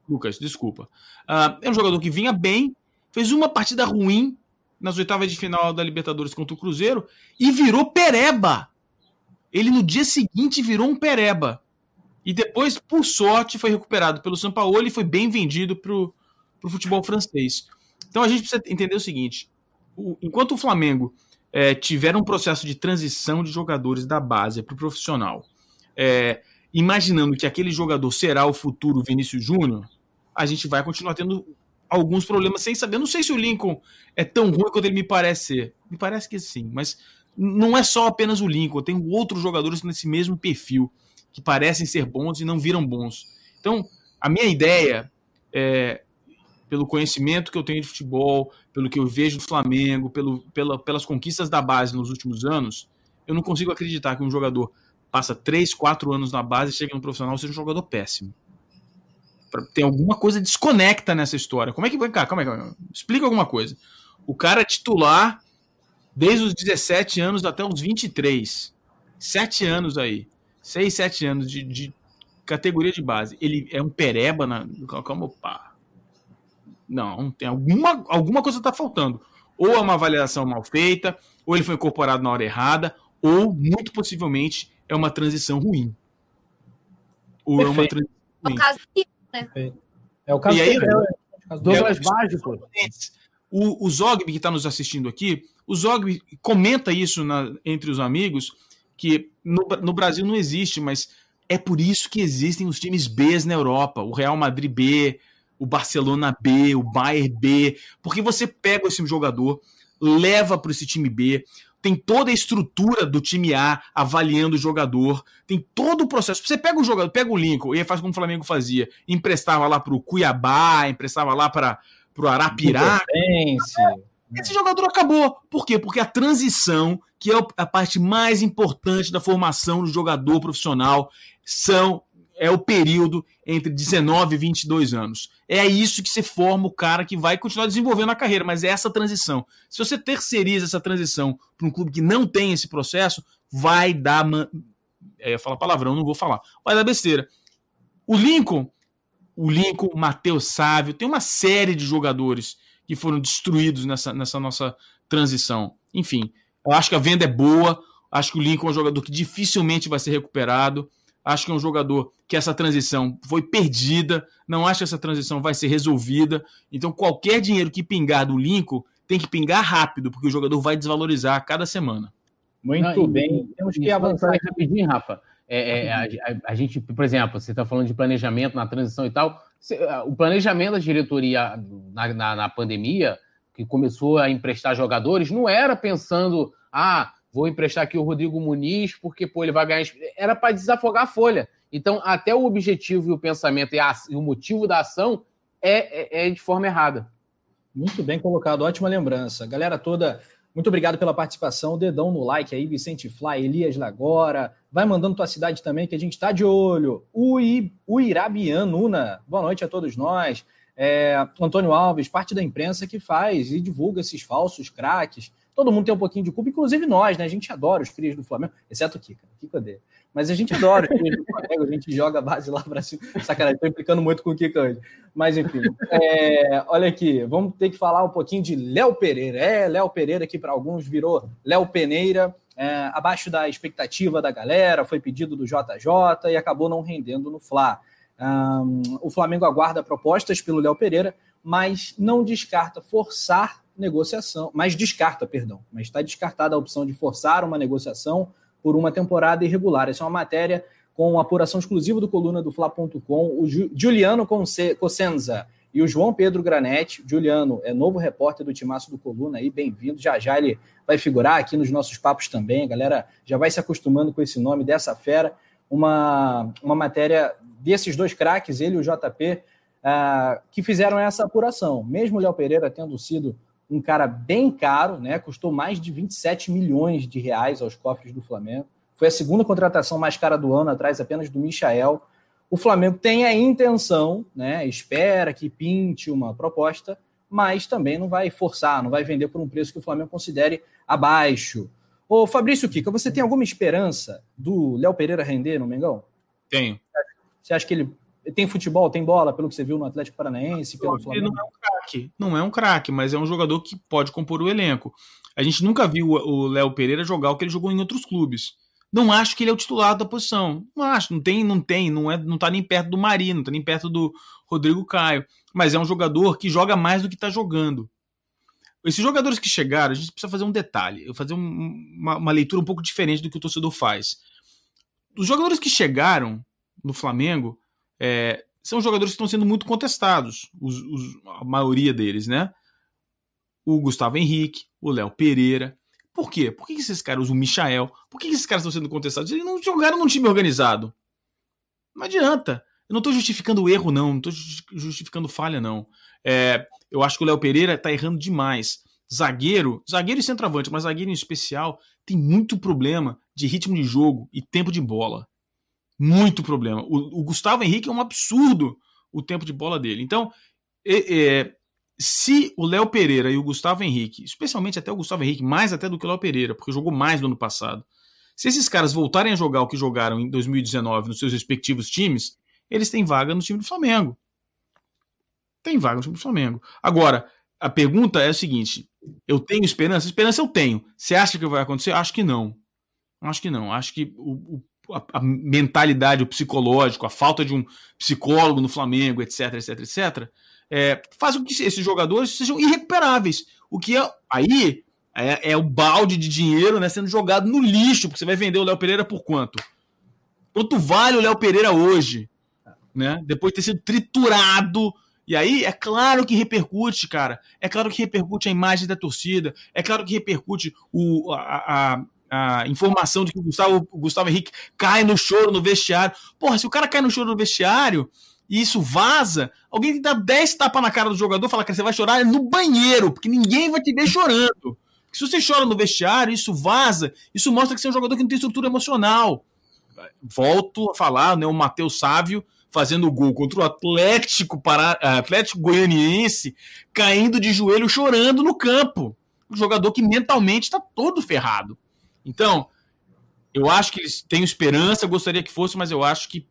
Lucas, desculpa. Uh, é um jogador que vinha bem, fez uma partida ruim nas oitavas de final da Libertadores contra o Cruzeiro e virou pereba. Ele no dia seguinte virou um pereba. E depois, por sorte, foi recuperado pelo São Paulo e foi bem vendido para o futebol francês. Então a gente precisa entender o seguinte: o, enquanto o Flamengo é, tiver um processo de transição de jogadores da base para o profissional, é, imaginando que aquele jogador será o futuro Vinícius Júnior, a gente vai continuar tendo alguns problemas sem saber. Não sei se o Lincoln é tão ruim quanto ele me parece ser. Me parece que sim, mas não é só apenas o Lincoln. Tem outros jogadores nesse mesmo perfil que parecem ser bons e não viram bons. Então, a minha ideia é pelo conhecimento que eu tenho de futebol, pelo que eu vejo do Flamengo, pelo, pela, pelas conquistas da base nos últimos anos, eu não consigo acreditar que um jogador passa 3, 4 anos na base e chega no profissional seja um jogador péssimo. Tem alguma coisa desconecta nessa história. Como é que vai, cá? Calma aí, Explica alguma coisa. O cara é titular desde os 17 anos até os 23. 7 anos aí. 6, 7 anos de, de categoria de base. Ele é um pereba na. Calma, opa não, tem alguma, alguma coisa está faltando. Ou é uma avaliação mal feita, ou ele foi incorporado na hora errada, ou, muito possivelmente, é uma transição ruim. Ou Perfeito. é uma transição ruim. É o caso né? É o caso e aí, é, Douglas é, Mágico. O, o Zogby, que está nos assistindo aqui, o Zogby comenta isso na, entre os amigos, que no, no Brasil não existe, mas é por isso que existem os times B na Europa, o Real Madrid B, o Barcelona B, o Bayern B, porque você pega esse jogador, leva para esse time B, tem toda a estrutura do time A avaliando o jogador, tem todo o processo. Você pega o jogador, pega o Lincoln, e faz como o Flamengo fazia, emprestava lá para o Cuiabá, emprestava lá para o Arapiraca. Esse jogador acabou. Por quê? Porque a transição, que é a parte mais importante da formação do jogador profissional, são é o período entre 19 e 22 anos. É isso que se forma o cara que vai continuar desenvolvendo a carreira, mas é essa transição. Se você terceiriza essa transição para um clube que não tem esse processo, vai dar. Man... É, falo palavrão, não vou falar. Vai dar besteira. O Lincoln, o Lincoln, Matheus Sávio, tem uma série de jogadores que foram destruídos nessa, nessa nossa transição. Enfim, eu acho que a venda é boa. Acho que o Lincoln é um jogador que dificilmente vai ser recuperado Acho que é um jogador que essa transição foi perdida. Não acho que essa transição vai ser resolvida. Então, qualquer dinheiro que pingar do Lincoln tem que pingar rápido, porque o jogador vai desvalorizar a cada semana.
Muito Não, bem. E, Temos que avançar rapidinho, Rafa. É, é, a, a, a, gente, por exemplo, você está falando de planejamento na transição e tal. O planejamento da diretoria na, na, na pandemia, que começou a emprestar jogadores, não era pensando, ah, vou emprestar aqui o Rodrigo Muniz porque pô, ele vai ganhar. Era para desafogar a folha. Então, até o objetivo e o pensamento e, a, e o motivo da ação é, é, é, de forma errada.
Muito bem colocado, ótima lembrança. Galera toda, muito obrigado pela participação. Dedão no like aí, Vicente Fly, Elias Lagora. Vai mandando tua cidade também, que a gente está de olho. O Uirabianuna, boa noite a todos nós. É, Antônio Alves, parte da imprensa que faz e divulga esses falsos craques Todo mundo tem um pouquinho de culpa, inclusive nós, né? A gente adora os crias do Flamengo, exceto o Kika. Kika odeia. Mas a gente adora os do Flamengo, a gente joga a base lá para cima. Sacanagem, estou implicando muito com o Kika hoje. Mas enfim, é, olha aqui, vamos ter que falar um pouquinho de Léo Pereira. É, Léo Pereira, que para alguns virou Léo Peneira, é, abaixo da expectativa da galera, foi pedido do JJ e acabou não rendendo no Fla. Um, o Flamengo aguarda propostas pelo Léo Pereira, mas não descarta forçar negociação, mas descarta, perdão, mas está descartada a opção de forçar uma negociação por uma temporada irregular. Essa é uma matéria com apuração exclusiva do coluna do Fla.com, o Juliano Cossenza e o João Pedro Granetti. Juliano é novo repórter do Timaço do Coluna aí, bem-vindo. Já já ele vai figurar aqui nos nossos papos também. A galera já vai se acostumando com esse nome dessa fera. Uma, uma matéria desses dois craques, ele e o JP, uh, ah, que fizeram essa apuração. Mesmo o Léo Pereira tendo sido um cara bem caro, né? Custou mais de 27 milhões de reais aos cofres do Flamengo. Foi a segunda contratação mais cara do ano, atrás apenas do Michael. O Flamengo tem a intenção, né? Espera que pinte uma proposta, mas também não vai forçar, não vai vender por um preço que o Flamengo considere abaixo. Ô Fabrício Kika, você tem alguma esperança do Léo Pereira render no Mengão?
Tenho.
Você acha que ele tem futebol, tem bola, pelo que você viu no Atlético Paranaense, pelo
Flamengo? Ele não é um craque, não é um craque, mas é um jogador que pode compor o elenco. A gente nunca viu o Léo Pereira jogar o que ele jogou em outros clubes. Não acho que ele é o titular da posição. Não acho, não tem, não tem, não é, não tá nem perto do Marino, não tá nem perto do Rodrigo Caio, mas é um jogador que joga mais do que está jogando. Esses jogadores que chegaram, a gente precisa fazer um detalhe, fazer um, uma, uma leitura um pouco diferente do que o torcedor faz. Os jogadores que chegaram no Flamengo, é, são jogadores que estão sendo muito contestados, os, os, a maioria deles, né? O Gustavo Henrique, o Léo Pereira. Por quê? Por que esses caras, o Michael, por que esses caras estão sendo contestados? Eles não jogaram num time organizado. Não adianta. Eu não estou justificando erro, não. Não estou justificando falha, não. É, eu acho que o Léo Pereira está errando demais. Zagueiro, zagueiro e centroavante, mas zagueiro em especial, tem muito problema de ritmo de jogo e tempo de bola. Muito problema. O, o Gustavo Henrique é um absurdo o tempo de bola dele. Então, é, é, se o Léo Pereira e o Gustavo Henrique, especialmente até o Gustavo Henrique, mais até do que o Léo Pereira, porque jogou mais no ano passado, se esses caras voltarem a jogar o que jogaram em 2019 nos seus respectivos times, eles têm vaga no time do Flamengo. Tem vaga no time do Flamengo. Agora, a pergunta é a seguinte: eu tenho esperança? Esperança eu tenho. Você acha que vai acontecer? Acho que não. Acho que não. Acho que o, o a, a, mentalidade, o psicológico, a falta de um psicólogo no Flamengo, etc, etc, etc, é, faz com que esses jogadores sejam irrecuperáveis. O que é, aí é, é, o balde de dinheiro né, sendo jogado no lixo, porque você vai vender o Léo Pereira por quanto? Quanto vale o Léo Pereira hoje? Né? Depois de ter sido triturado. E aí, é claro que repercute, cara. É claro que repercute a imagem da torcida. É claro que repercute o, a, a a informação de que o Gustavo, o Gustavo Henrique cai no choro no vestiário. Porra, se o cara cai no choro no vestiário e isso vaza, alguém que dá 10 tapas na cara do jogador fala que você vai chorar no banheiro, porque ninguém vai te ver chorando. Se você chora no vestiário, isso vaza, isso mostra que você é um jogador que não tem estrutura emocional. Volto a falar, né, o Matheus Sávio fazendo o gol contra o Atlético, para, Atlético Goianiense, caindo de joelho, chorando no campo. Um jogador que mentalmente está todo ferrado. Então, eu acho que eles têm esperança, gostaria que fosse, mas eu acho que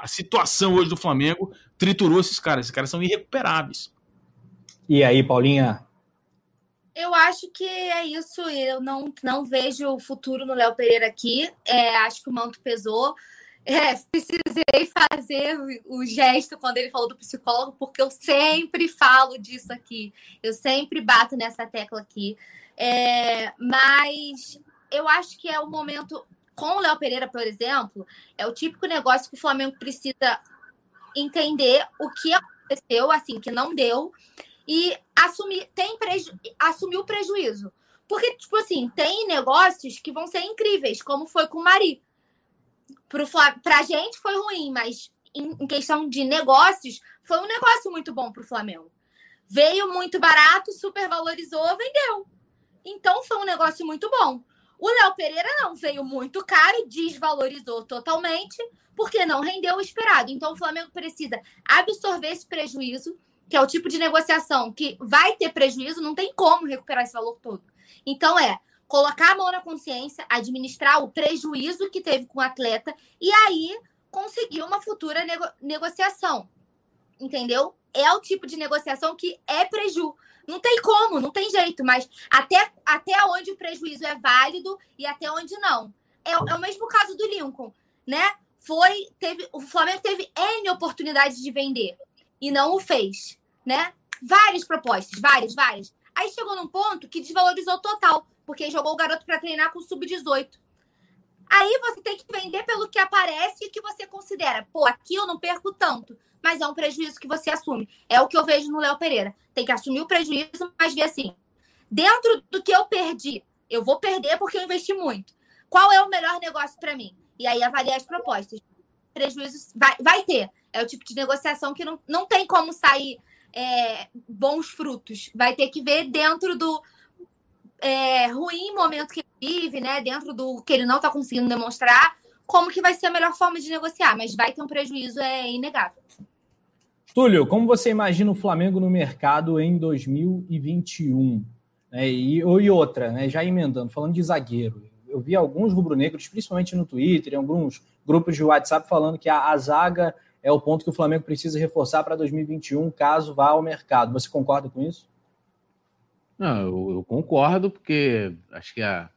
a situação hoje do Flamengo triturou esses caras. Esses caras são irrecuperáveis.
E aí, Paulinha?
Eu acho que é isso. Eu não, não vejo o futuro no Léo Pereira aqui. É, acho que o manto pesou. É, <laughs> precisei fazer o gesto quando ele falou do psicólogo, porque eu sempre falo disso aqui. Eu sempre bato nessa tecla aqui. É, mas eu acho que é o momento. Com o Léo Pereira, por exemplo, é o típico negócio que o Flamengo precisa entender o que aconteceu, assim, que não deu, e assumir, tem preju, assumir o prejuízo. Porque, tipo assim, tem negócios que vão ser incríveis, como foi com o Mari pro pra gente foi ruim, mas em, em questão de negócios, foi um negócio muito bom pro Flamengo. Veio muito barato, supervalorizou, vendeu. Então foi um negócio muito bom. O Léo Pereira não, veio muito caro, desvalorizou totalmente, porque não rendeu o esperado. Então o Flamengo precisa absorver esse prejuízo, que é o tipo de negociação que vai ter prejuízo, não tem como recuperar esse valor todo. Então é colocar a mão na consciência, administrar o prejuízo que teve com o atleta e aí conseguir uma futura nego negociação. Entendeu? É o tipo de negociação que é preju. Não tem como, não tem jeito, mas até, até onde o prejuízo é válido e até onde não. É, é o mesmo caso do Lincoln, né? Foi, teve, o Flamengo teve N oportunidades de vender e não o fez, né? Várias propostas, várias, várias. Aí chegou num ponto que desvalorizou total porque jogou o garoto para treinar com sub-18. Aí você tem que vender pelo que aparece e que você considera. Pô, aqui eu não perco tanto, mas é um prejuízo que você assume. É o que eu vejo no Léo Pereira. Tem que assumir o prejuízo, mas ver assim. Dentro do que eu perdi, eu vou perder porque eu investi muito. Qual é o melhor negócio para mim? E aí avaliar as propostas. Prejuízos vai, vai ter. É o tipo de negociação que não, não tem como sair é, bons frutos. Vai ter que ver dentro do, é, ruim momento que ele vive, né? Dentro do que ele não está conseguindo demonstrar, como que vai ser a melhor forma de negociar, mas vai ter um prejuízo, é inegável.
Túlio, como você imagina o Flamengo no mercado em 2021? É, e, e outra, né, já emendando, falando de zagueiro, eu vi alguns rubro-negros, principalmente no Twitter, em alguns grupos de WhatsApp, falando que a, a zaga é o ponto que o Flamengo precisa reforçar para 2021, caso vá ao mercado. Você concorda com isso?
Não, eu, eu concordo, porque acho que a,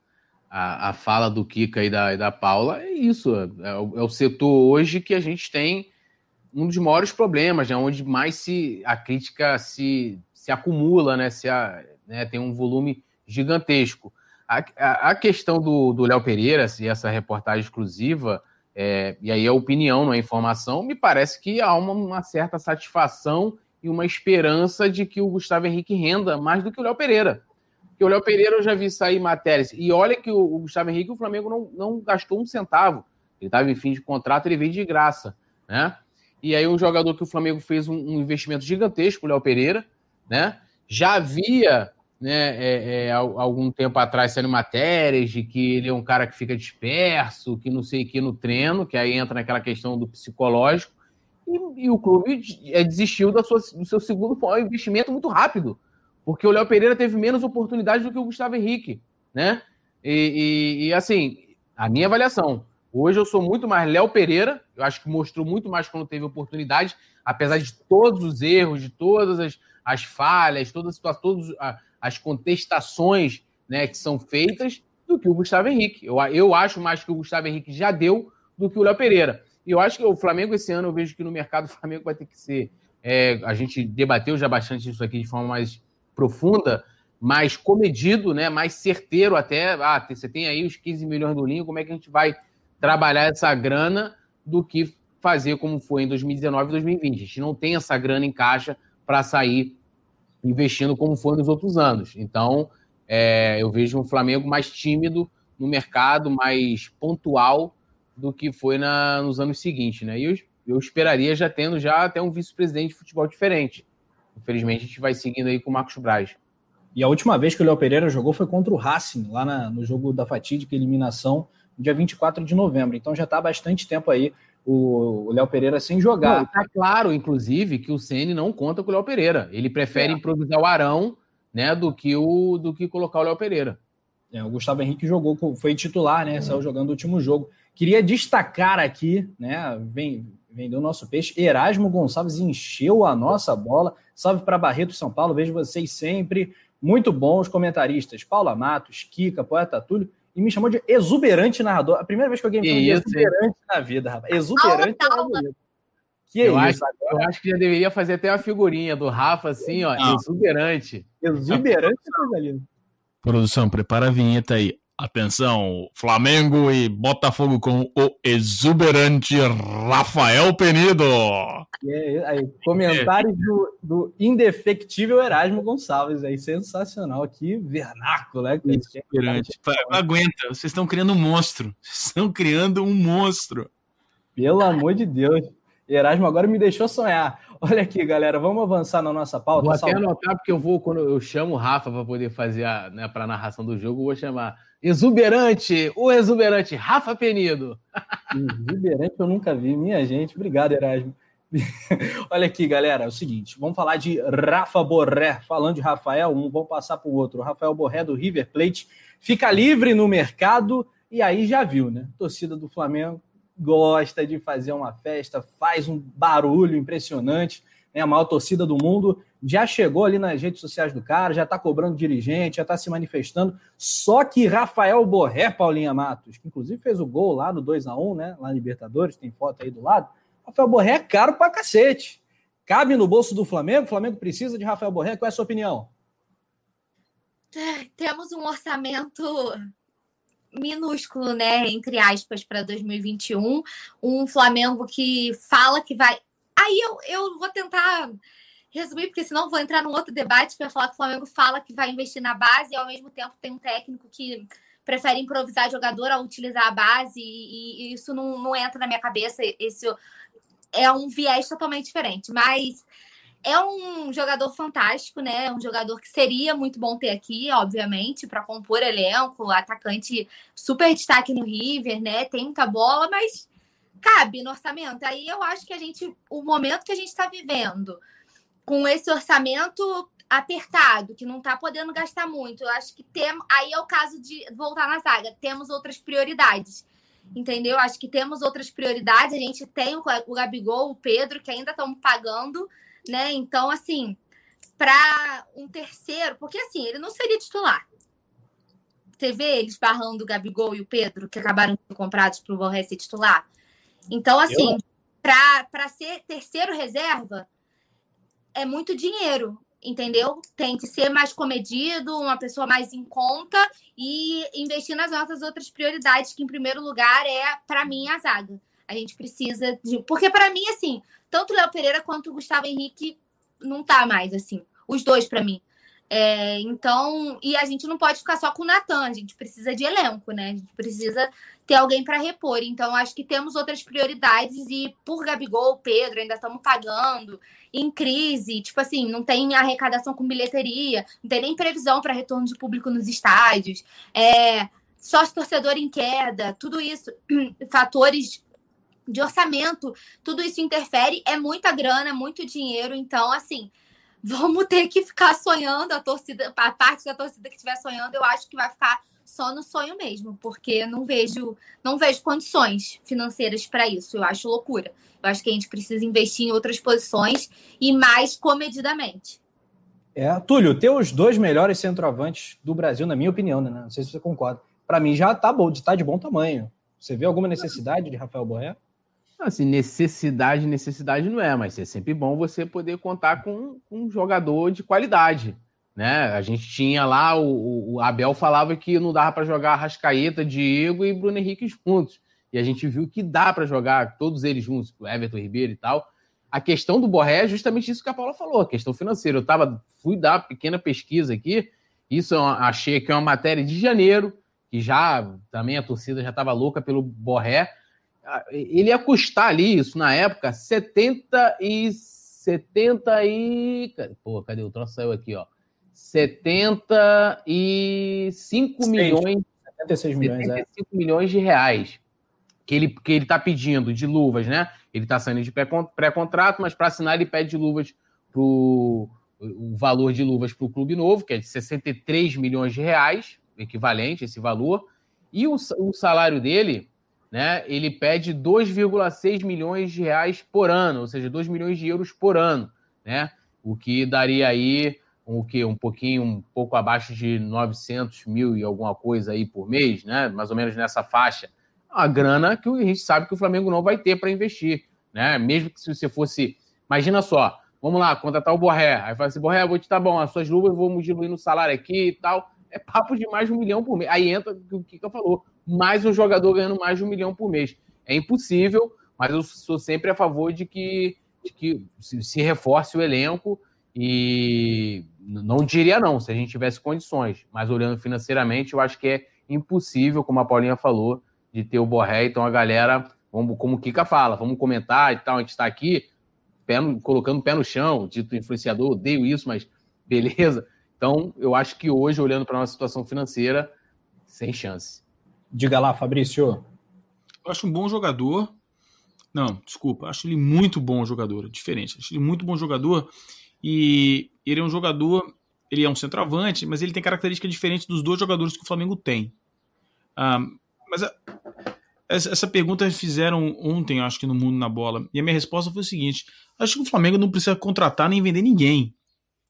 a, a, fala do Kika e da, e da Paula é isso. É, é, o, é, o, setor hoje que a gente tem um dos maiores problemas, né, onde mais se a crítica se, se acumula, né, se a, né, tem um volume gigantesco. A, a, a questão do Léo Pereira, se essa reportagem exclusiva, é, e aí a opinião, não é informação, me parece que há uma, uma certa satisfação e uma esperança de que o Gustavo Henrique renda mais do que o Léo Pereira. Porque o Léo Pereira eu já vi sair matérias. E olha que o, Gustavo Henrique, o Flamengo não, não gastou um centavo. Ele estava em fim de contrato, ele veio de graça. Né? E aí um jogador que o Flamengo fez um, um investimento gigantesco, o Léo Pereira, né? Já havia né, é, é, algum tempo atrás saindo matérias de que ele é um cara que fica disperso, que não sei o que no treino, que aí entra naquela questão do psicológico. E, e o clube é, desistiu da sua, do seu segundo maior investimento muito rápido, porque o Léo Pereira teve menos oportunidades do que o Gustavo Henrique, né? E, e, e, assim, a minha avaliação, hoje eu sou muito mais Léo Pereira, eu acho que mostrou muito mais quando teve oportunidade, apesar de todos os erros, de todas as, as falhas, todas, todas as contestações né, que são feitas, do que o Gustavo Henrique. Eu, eu acho mais que o Gustavo Henrique já deu do que o Léo Pereira. E eu acho que o Flamengo, esse ano, eu vejo que no mercado o Flamengo vai ter que ser. É, a gente debateu já bastante isso aqui de forma mais profunda, mais comedido, né? mais certeiro até. Ah, você tem aí os 15 milhões do Linho, como é que a gente vai trabalhar essa grana do que fazer como foi em 2019 e 2020? A gente não tem essa grana em caixa para sair investindo como foi nos outros anos. Então, é, eu vejo um Flamengo mais tímido no mercado, mais pontual do que foi na, nos anos seguintes, né? E eu, eu esperaria já tendo já até um vice-presidente de futebol diferente. Infelizmente, a gente vai seguindo aí com o Marcos Braz.
E a última vez que o Léo Pereira jogou foi contra o Racing, lá na, no jogo da fatídica eliminação, dia 24 de novembro. Então já está bastante tempo aí o Léo Pereira sem jogar.
Está claro, inclusive, que o Ceni não conta com o Léo Pereira. Ele prefere é. improvisar o Arão né, do que o do que colocar o Léo Pereira.
É, o Gustavo Henrique jogou, foi titular, né? Uhum. Saiu jogando o último jogo. Queria destacar aqui, né? Vem, vendeu o nosso peixe. Erasmo Gonçalves encheu a nossa bola. Salve para Barreto São Paulo. Vejo vocês sempre. Muito bons comentaristas. Paula Matos, Kika, Poeta Túlio e me chamou de exuberante narrador. A primeira vez que alguém me falou de exuberante na vida, rapaz. Exuberante
Que eu, é acho, eu acho que já deveria fazer até uma figurinha do Rafa, assim, ó, Não. exuberante.
Exuberante, coisa
Produção, prepara a vinheta aí. Atenção, Flamengo e Botafogo com o exuberante Rafael Penido.
É, aí, comentários é. do, do indefectível Erasmo Gonçalves aí, sensacional aqui, vernáculo, né?
Exuberante. Aguenta, vocês estão criando um monstro. Vocês estão criando um monstro.
Pelo amor de Deus. Erasmo agora me deixou sonhar. Olha aqui, galera, vamos avançar na nossa pauta.
Vou até anotar, porque eu vou, quando eu chamo o Rafa para poder fazer a, né, para a narração do jogo, eu vou chamar exuberante, o exuberante Rafa Penido.
Exuberante eu nunca vi, minha gente. Obrigado, Erasmo. <laughs> Olha aqui, galera, é o seguinte, vamos falar de Rafa Borré. Falando de Rafael, um, vamos passar para o outro. Rafael Borré do River Plate fica livre no mercado e aí já viu, né? Torcida do Flamengo gosta de fazer uma festa, faz um barulho impressionante, né? A maior torcida do mundo já chegou ali nas redes sociais do cara, já está cobrando dirigente, já está se manifestando. Só que Rafael Borré, Paulinha Matos, que inclusive fez o gol lá no 2 a 1 né? Lá na Libertadores, tem foto aí do lado. Rafael Borré é caro pra cacete. Cabe no bolso do Flamengo? O Flamengo precisa de Rafael Borré? Qual é a sua opinião?
É, temos um orçamento minúsculo, né, entre aspas, para 2021. Um Flamengo que fala que vai. Aí eu, eu vou tentar resumir, porque senão vou entrar num outro debate vai falar que o Flamengo fala que vai investir na base e ao mesmo tempo tem um técnico que prefere improvisar jogador ao utilizar a base e, e isso não, não entra na minha cabeça. Esse é um viés totalmente diferente, mas é um jogador fantástico, né? Um jogador que seria muito bom ter aqui, obviamente, para compor elenco, atacante super destaque no River, né? Tem muita bola, mas cabe no orçamento. Aí eu acho que a gente, o momento que a gente está vivendo, com esse orçamento apertado, que não está podendo gastar muito, eu acho que tem, aí é o caso de voltar na zaga, temos outras prioridades entendeu? Acho que temos outras prioridades. A gente tem o Gabigol, o Pedro, que ainda estão pagando, né? Então, assim, para um terceiro, porque assim, ele não seria titular. Você vê eles barrando o Gabigol e o Pedro, que acabaram de ser comprados para o Borré ser titular. Então, assim, para ser terceiro reserva, é muito dinheiro entendeu? Tem que ser mais comedido, uma pessoa mais em conta e investir nas nossas outras prioridades, que em primeiro lugar é, para mim, a zaga. A gente precisa de. Porque, para mim, assim, tanto o Léo Pereira quanto o Gustavo Henrique não tá mais, assim. Os dois, para mim. É, então, e a gente não pode ficar só com o Natan, a gente precisa de elenco, né? A gente precisa ter alguém para repor. Então, acho que temos outras prioridades e por Gabigol, Pedro, ainda estamos pagando em crise, tipo assim, não tem arrecadação com bilheteria, não tem nem previsão para retorno de público nos estádios, é, sócio torcedor em queda, tudo isso, <clears throat> fatores de orçamento, tudo isso interfere, é muita grana, muito dinheiro, então assim, vamos ter que ficar sonhando a torcida, a parte da torcida que estiver sonhando, eu acho que vai ficar só no sonho mesmo, porque não vejo, não vejo condições financeiras para isso. Eu acho loucura. Eu acho que a gente precisa investir em outras posições e mais comedidamente.
É, Túlio, ter os dois melhores centroavantes do Brasil, na minha opinião, né? Não sei se você concorda. Para mim já tá bom, tá de bom tamanho. Você vê alguma necessidade de Rafael Borré?
Assim, necessidade, necessidade não é, mas é sempre bom você poder contar com, com um jogador de qualidade. Né? A gente tinha lá, o, o Abel falava que não dava para jogar Rascaeta, Diego e Bruno Henrique juntos. E a gente viu que dá para jogar todos eles juntos, o Everton Ribeiro e tal. A questão do Borré é justamente isso que a Paula falou, a questão financeira. Eu tava, fui dar pequena pesquisa aqui, isso achei que é uma matéria de janeiro, que já também a torcida já estava louca pelo Borré. Ele ia custar ali, isso na época, 70 e 70 e. Pô, cadê o troço? Saiu aqui, ó. 75 Seis. milhões. 76 milhões, 75 é. milhões de reais que ele que ele está pedindo de luvas, né? Ele está saindo de pré-contrato, mas para assinar ele pede luvas para o valor de luvas para o clube novo, que é de 63 milhões de reais, equivalente esse valor, e o, o salário dele, né? Ele pede 2,6 milhões de reais por ano, ou seja, 2 milhões de euros por ano, né? O que daria aí o que um pouquinho, um pouco abaixo de 900 mil e alguma coisa aí por mês, né? Mais ou menos nessa faixa. A grana que a gente sabe que o Flamengo não vai ter para investir, né? Mesmo que se você fosse, imagina só, vamos lá, contratar o Borré. Aí fala assim, Borré, vou te dar bom, as suas luvas vamos diluir no salário aqui e tal. É papo de mais de um milhão por mês. Aí entra o que eu falou, mais um jogador ganhando mais de um milhão por mês. É impossível, mas eu sou sempre a favor de que, de que se reforce o elenco e não diria não, se a gente tivesse condições, mas olhando financeiramente, eu acho que é impossível, como a Paulinha falou, de ter o Borré. Então a galera, vamos, como o Kika fala, vamos comentar e tal, a gente está aqui pé no, colocando o pé no chão, dito influenciador, odeio isso, mas <laughs> beleza. Então eu acho que hoje, olhando para a nossa situação financeira, sem chance.
Diga lá, Fabrício.
Eu acho um bom jogador. Não, desculpa, acho ele muito bom jogador, diferente. Acho ele muito bom jogador e ele é um jogador, ele é um centroavante, mas ele tem características diferentes dos dois jogadores que o Flamengo tem. Ah, mas a, essa pergunta fizeram ontem, acho que no Mundo na Bola, e a minha resposta foi o seguinte: acho que o Flamengo não precisa contratar nem vender ninguém,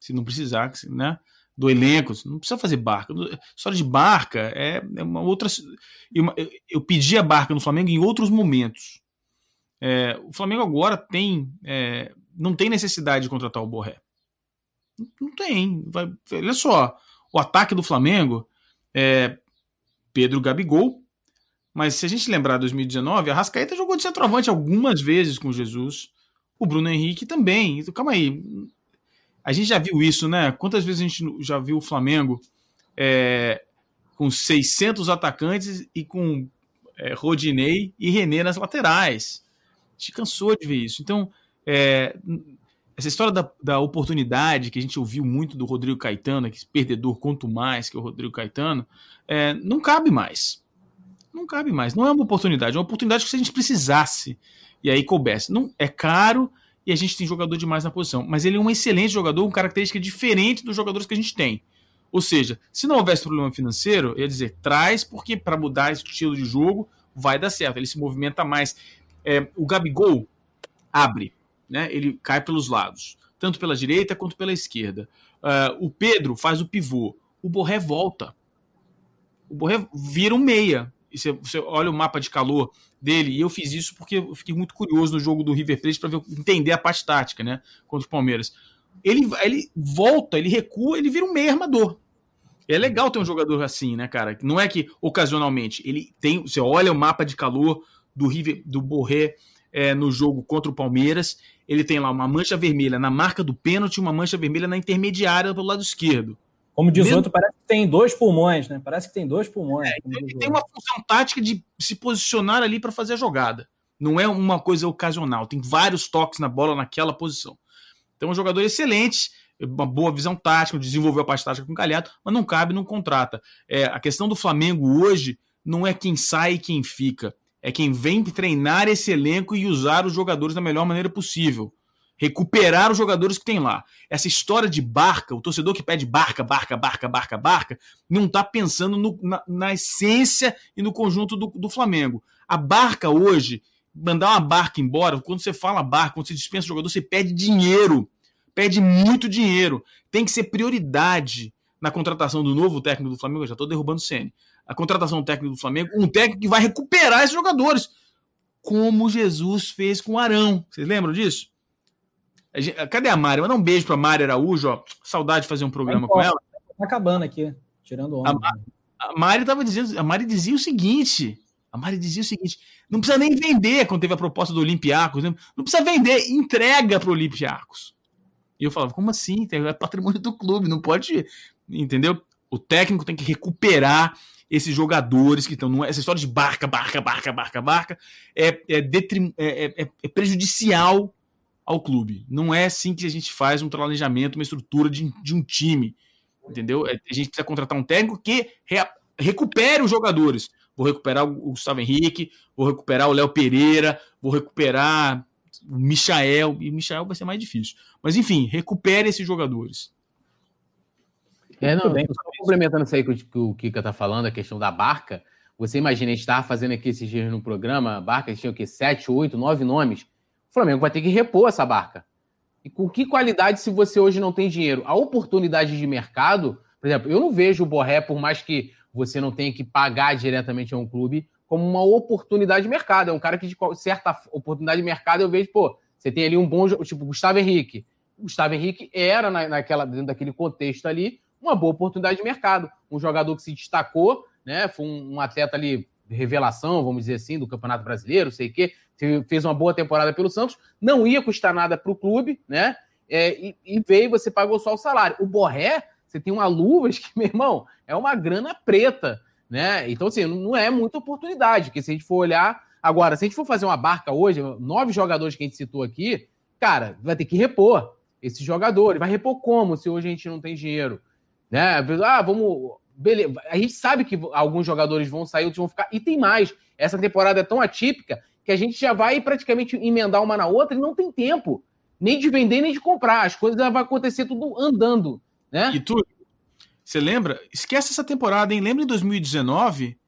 se não precisar, né? Do elenco, não precisa fazer barca. História de barca é, é uma outra. Eu, eu pedi a barca no Flamengo em outros momentos. É, o Flamengo agora tem. É, não tem necessidade de contratar o Borré. Não tem. Vai, olha só, o ataque do Flamengo é Pedro Gabigol, mas se a gente lembrar 2019, a Rascaeta jogou de centroavante algumas vezes com Jesus. O Bruno Henrique também. Então, calma aí. A gente já viu isso, né? Quantas vezes a gente já viu o Flamengo é, com 600 atacantes e com é, Rodinei e René nas laterais? A gente cansou de ver isso. Então, é, essa história da, da, oportunidade que a gente ouviu muito do Rodrigo Caetano, que perdedor quanto mais que o Rodrigo Caetano, é, não cabe mais. Não cabe mais. Não é uma oportunidade, é uma oportunidade que se a gente precisasse e aí coubesse. Não, é caro e a gente tem jogador demais na posição, mas ele é um excelente jogador, com característica diferente dos jogadores que a gente tem. Ou seja, se não houvesse problema financeiro, eu ia dizer, traz, porque para mudar esse estilo de jogo vai dar certo. Ele se movimenta mais. É, o Gabigol abre, né? Ele cai pelos lados, tanto pela direita quanto pela esquerda. Uh, o Pedro faz o pivô. O Borré volta. O Borré vira um meia e você, você, olha o mapa de calor dele, e eu fiz isso porque eu fiquei muito curioso no jogo do River Plate para entender a parte tática, né, contra o Palmeiras. Ele, ele volta, ele recua, ele vira um meio armador. É legal ter um jogador assim, né, cara? Não é que ocasionalmente ele tem, você olha o mapa de calor do River, do Borré é, no jogo contra o Palmeiras, ele tem lá uma mancha vermelha na marca do pênalti, uma mancha vermelha na intermediária pelo lado esquerdo.
Como diz Mesmo... outro, parece que tem dois pulmões, né? Parece que tem dois pulmões. É,
ele tem uma função tática de se posicionar ali para fazer a jogada. Não é uma coisa ocasional. Tem vários toques na bola naquela posição. Então, é um jogador excelente, uma boa visão tática, desenvolveu a parte tática com o Calhado, mas não cabe, não contrata. É, a questão do Flamengo hoje não é quem sai e quem fica. É quem vem treinar esse elenco e usar os jogadores da melhor maneira possível recuperar os jogadores que tem lá. Essa história de barca, o torcedor que pede barca, barca, barca, barca, barca, não está pensando no, na, na, essência e no conjunto do, do, Flamengo. A barca hoje, mandar uma barca embora, quando você fala barca, quando você dispensa o jogador, você pede dinheiro. Pede muito dinheiro. Tem que ser prioridade na contratação do novo técnico do Flamengo. Eu já estou derrubando o Ceni. A contratação do técnico do Flamengo, um técnico que vai recuperar esses jogadores. Como Jesus fez com o Arão. Vocês lembram disso? Cadê a Mari? Manda um beijo pra Mari Araújo, ó. Saudade de fazer um programa com ela.
Tá acabando aqui, tirando onda.
A, a Mari tava dizendo, a Mari dizia o seguinte: a Mari dizia o seguinte: não precisa nem vender quando teve a proposta do Olympiacos, né? não precisa vender, entrega pro Olympiacos. E eu falava, como assim? É patrimônio do clube, não pode. Entendeu? O técnico tem que recuperar esses jogadores que estão. Essa história de barca, barca, barca, barca, barca é, é, detrim, é, é, é prejudicial ao clube. Não é assim que a gente faz um planejamento, uma estrutura de, de um time. Entendeu? É, a gente precisa contratar um técnico que re, recupere os jogadores. Vou recuperar o Gustavo Henrique, vou recuperar o Léo Pereira, vou recuperar o Michael. E o Michael vai ser mais difícil. Mas enfim, recupere esses jogadores.
É, não, bem, só complementando isso aí que o Kika tá falando, a questão da barca. Você imagina, a gente estava fazendo aqui esses dias no programa, a barca, tinha o quê? Sete, oito, nove nomes. Flamengo vai ter que repor essa barca. E com que qualidade se você hoje não tem dinheiro? A oportunidade de mercado, por exemplo, eu não vejo o Borré, por mais que você não tenha que pagar diretamente a um clube, como uma oportunidade de mercado. É um cara que, de certa oportunidade de mercado, eu vejo, pô, você tem ali um bom, tipo, Gustavo Henrique. Gustavo Henrique era, na, naquela, dentro daquele contexto ali, uma boa oportunidade de mercado. Um jogador que se destacou, né? Foi um, atleta ali, revelação, vamos dizer assim, do Campeonato Brasileiro, sei o quê, fez uma boa temporada pelo Santos, não ia custar nada para o clube, né? É, e, e, veio, você pagou só o salário. O Borré, você tem uma luvas que, <laughs> meu irmão, é uma grana preta, né? Então, assim, não é muita oportunidade, porque se a gente for olhar. Agora, se a gente for fazer uma barca hoje, nove jogadores que a gente citou aqui, cara, vai ter que repor esses jogadores. Vai repor como se hoje a gente não tem dinheiro? Né? Ah, vamos. Beleza. A gente sabe que alguns jogadores vão sair, outros vão ficar. E tem mais. Essa temporada é tão atípica que a gente já vai praticamente emendar uma na outra e não tem tempo nem de vender nem de comprar. As coisas vão acontecer tudo andando. Né?
E tu, você lembra? Esquece essa temporada, hein? Lembra em 2019,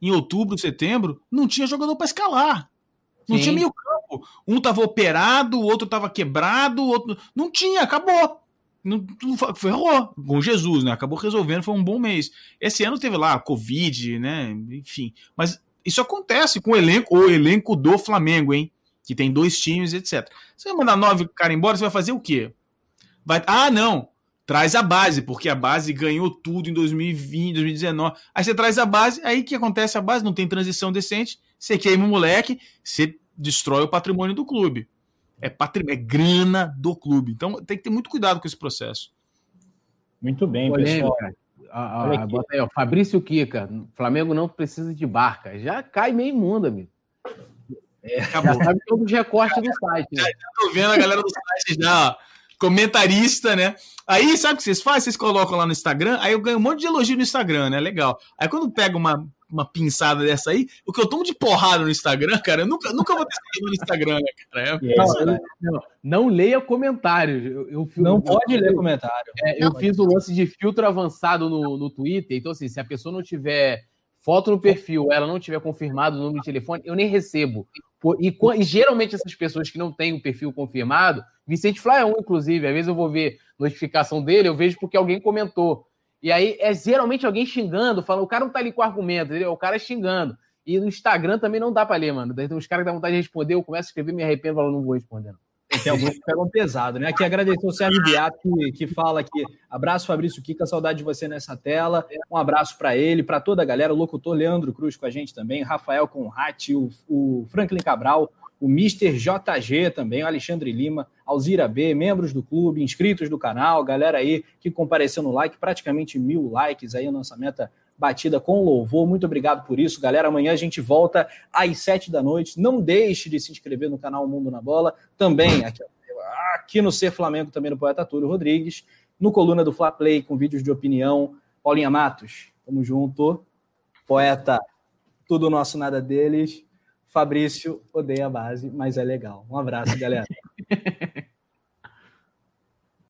em outubro, setembro, não tinha jogador para escalar. Não Sim. tinha meio campo. Um tava operado, o outro tava quebrado, o outro. Não tinha, acabou. Não, ferrou com Jesus, né? Acabou resolvendo, foi um bom mês. Esse ano teve lá Covid, né? Enfim. Mas isso acontece com o elenco, o elenco do Flamengo, hein? Que tem dois times, etc. Você vai mandar nove caras embora, você vai fazer o quê? Vai... Ah, não! Traz a base, porque a base ganhou tudo em 2020, 2019. Aí você traz a base, aí que acontece? A base não tem transição decente, você queima o moleque, você destrói o patrimônio do clube. É patrimônio, é grana do clube. Então tem que ter muito cuidado com esse processo.
Muito bem, pessoal.
Ah, ah, bota aí, ó, Fabrício Kika. Flamengo não precisa de barca. Já cai meio mundo, amigo. É, acabou. Já sabe todos os recortes do site. Né? Já, <laughs> já
tô vendo a galera do site já, ó, comentarista, né? Aí, sabe o que vocês fazem? Vocês colocam lá no Instagram, aí eu ganho um monte de elogio no Instagram, né? Legal. Aí quando pega uma, uma pinçada dessa aí, o que eu tomo de porrada no Instagram, cara, eu nunca, nunca vou ter no Instagram, né, cara?
É, não, não, não, leia comentários. Eu, eu,
não eu, pode ler comentário.
É, eu fiz o lance de filtro avançado no, no Twitter, então assim, se a pessoa não tiver foto no perfil, ela não tiver confirmado o número de telefone, eu nem recebo. E, e, geralmente essas pessoas que não têm o perfil confirmado, Vicente Fly é um, inclusive, às vezes eu vou ver notificação dele, eu vejo porque alguém comentou. E aí é geralmente alguém xingando, falando, o cara não tá ali com argumento, entendeu? O cara é xingando. E no Instagram também não dá pra ler, mano. Uns caras que dá vontade de responder, eu começo a escrever, me arrependo, falo, não vou responder.
Tem alguns que pegam pesado, né? Aqui agradecer o Sérgio Biato, que, que fala aqui. Abraço, Fabrício Kika, saudade de você nessa tela. Um abraço para ele, para toda a galera. O locutor Leandro Cruz com a gente também, Rafael Conrati, o, o Franklin Cabral, o Mr. JG também, o Alexandre Lima, Alzira B, membros do clube, inscritos do canal, galera aí que compareceu no like, praticamente mil likes aí, a nossa meta batida com louvor. Muito obrigado por isso, galera. Amanhã a gente volta às sete da noite. Não deixe de se inscrever no canal Mundo na Bola. Também aqui, aqui no Ser Flamengo, também no Poeta Túlio Rodrigues. No Coluna do Fla Play, com vídeos de opinião. Paulinha Matos, tamo junto. Poeta, tudo nosso, nada deles. Fabrício odeia a base, mas é legal. Um abraço, galera. <laughs>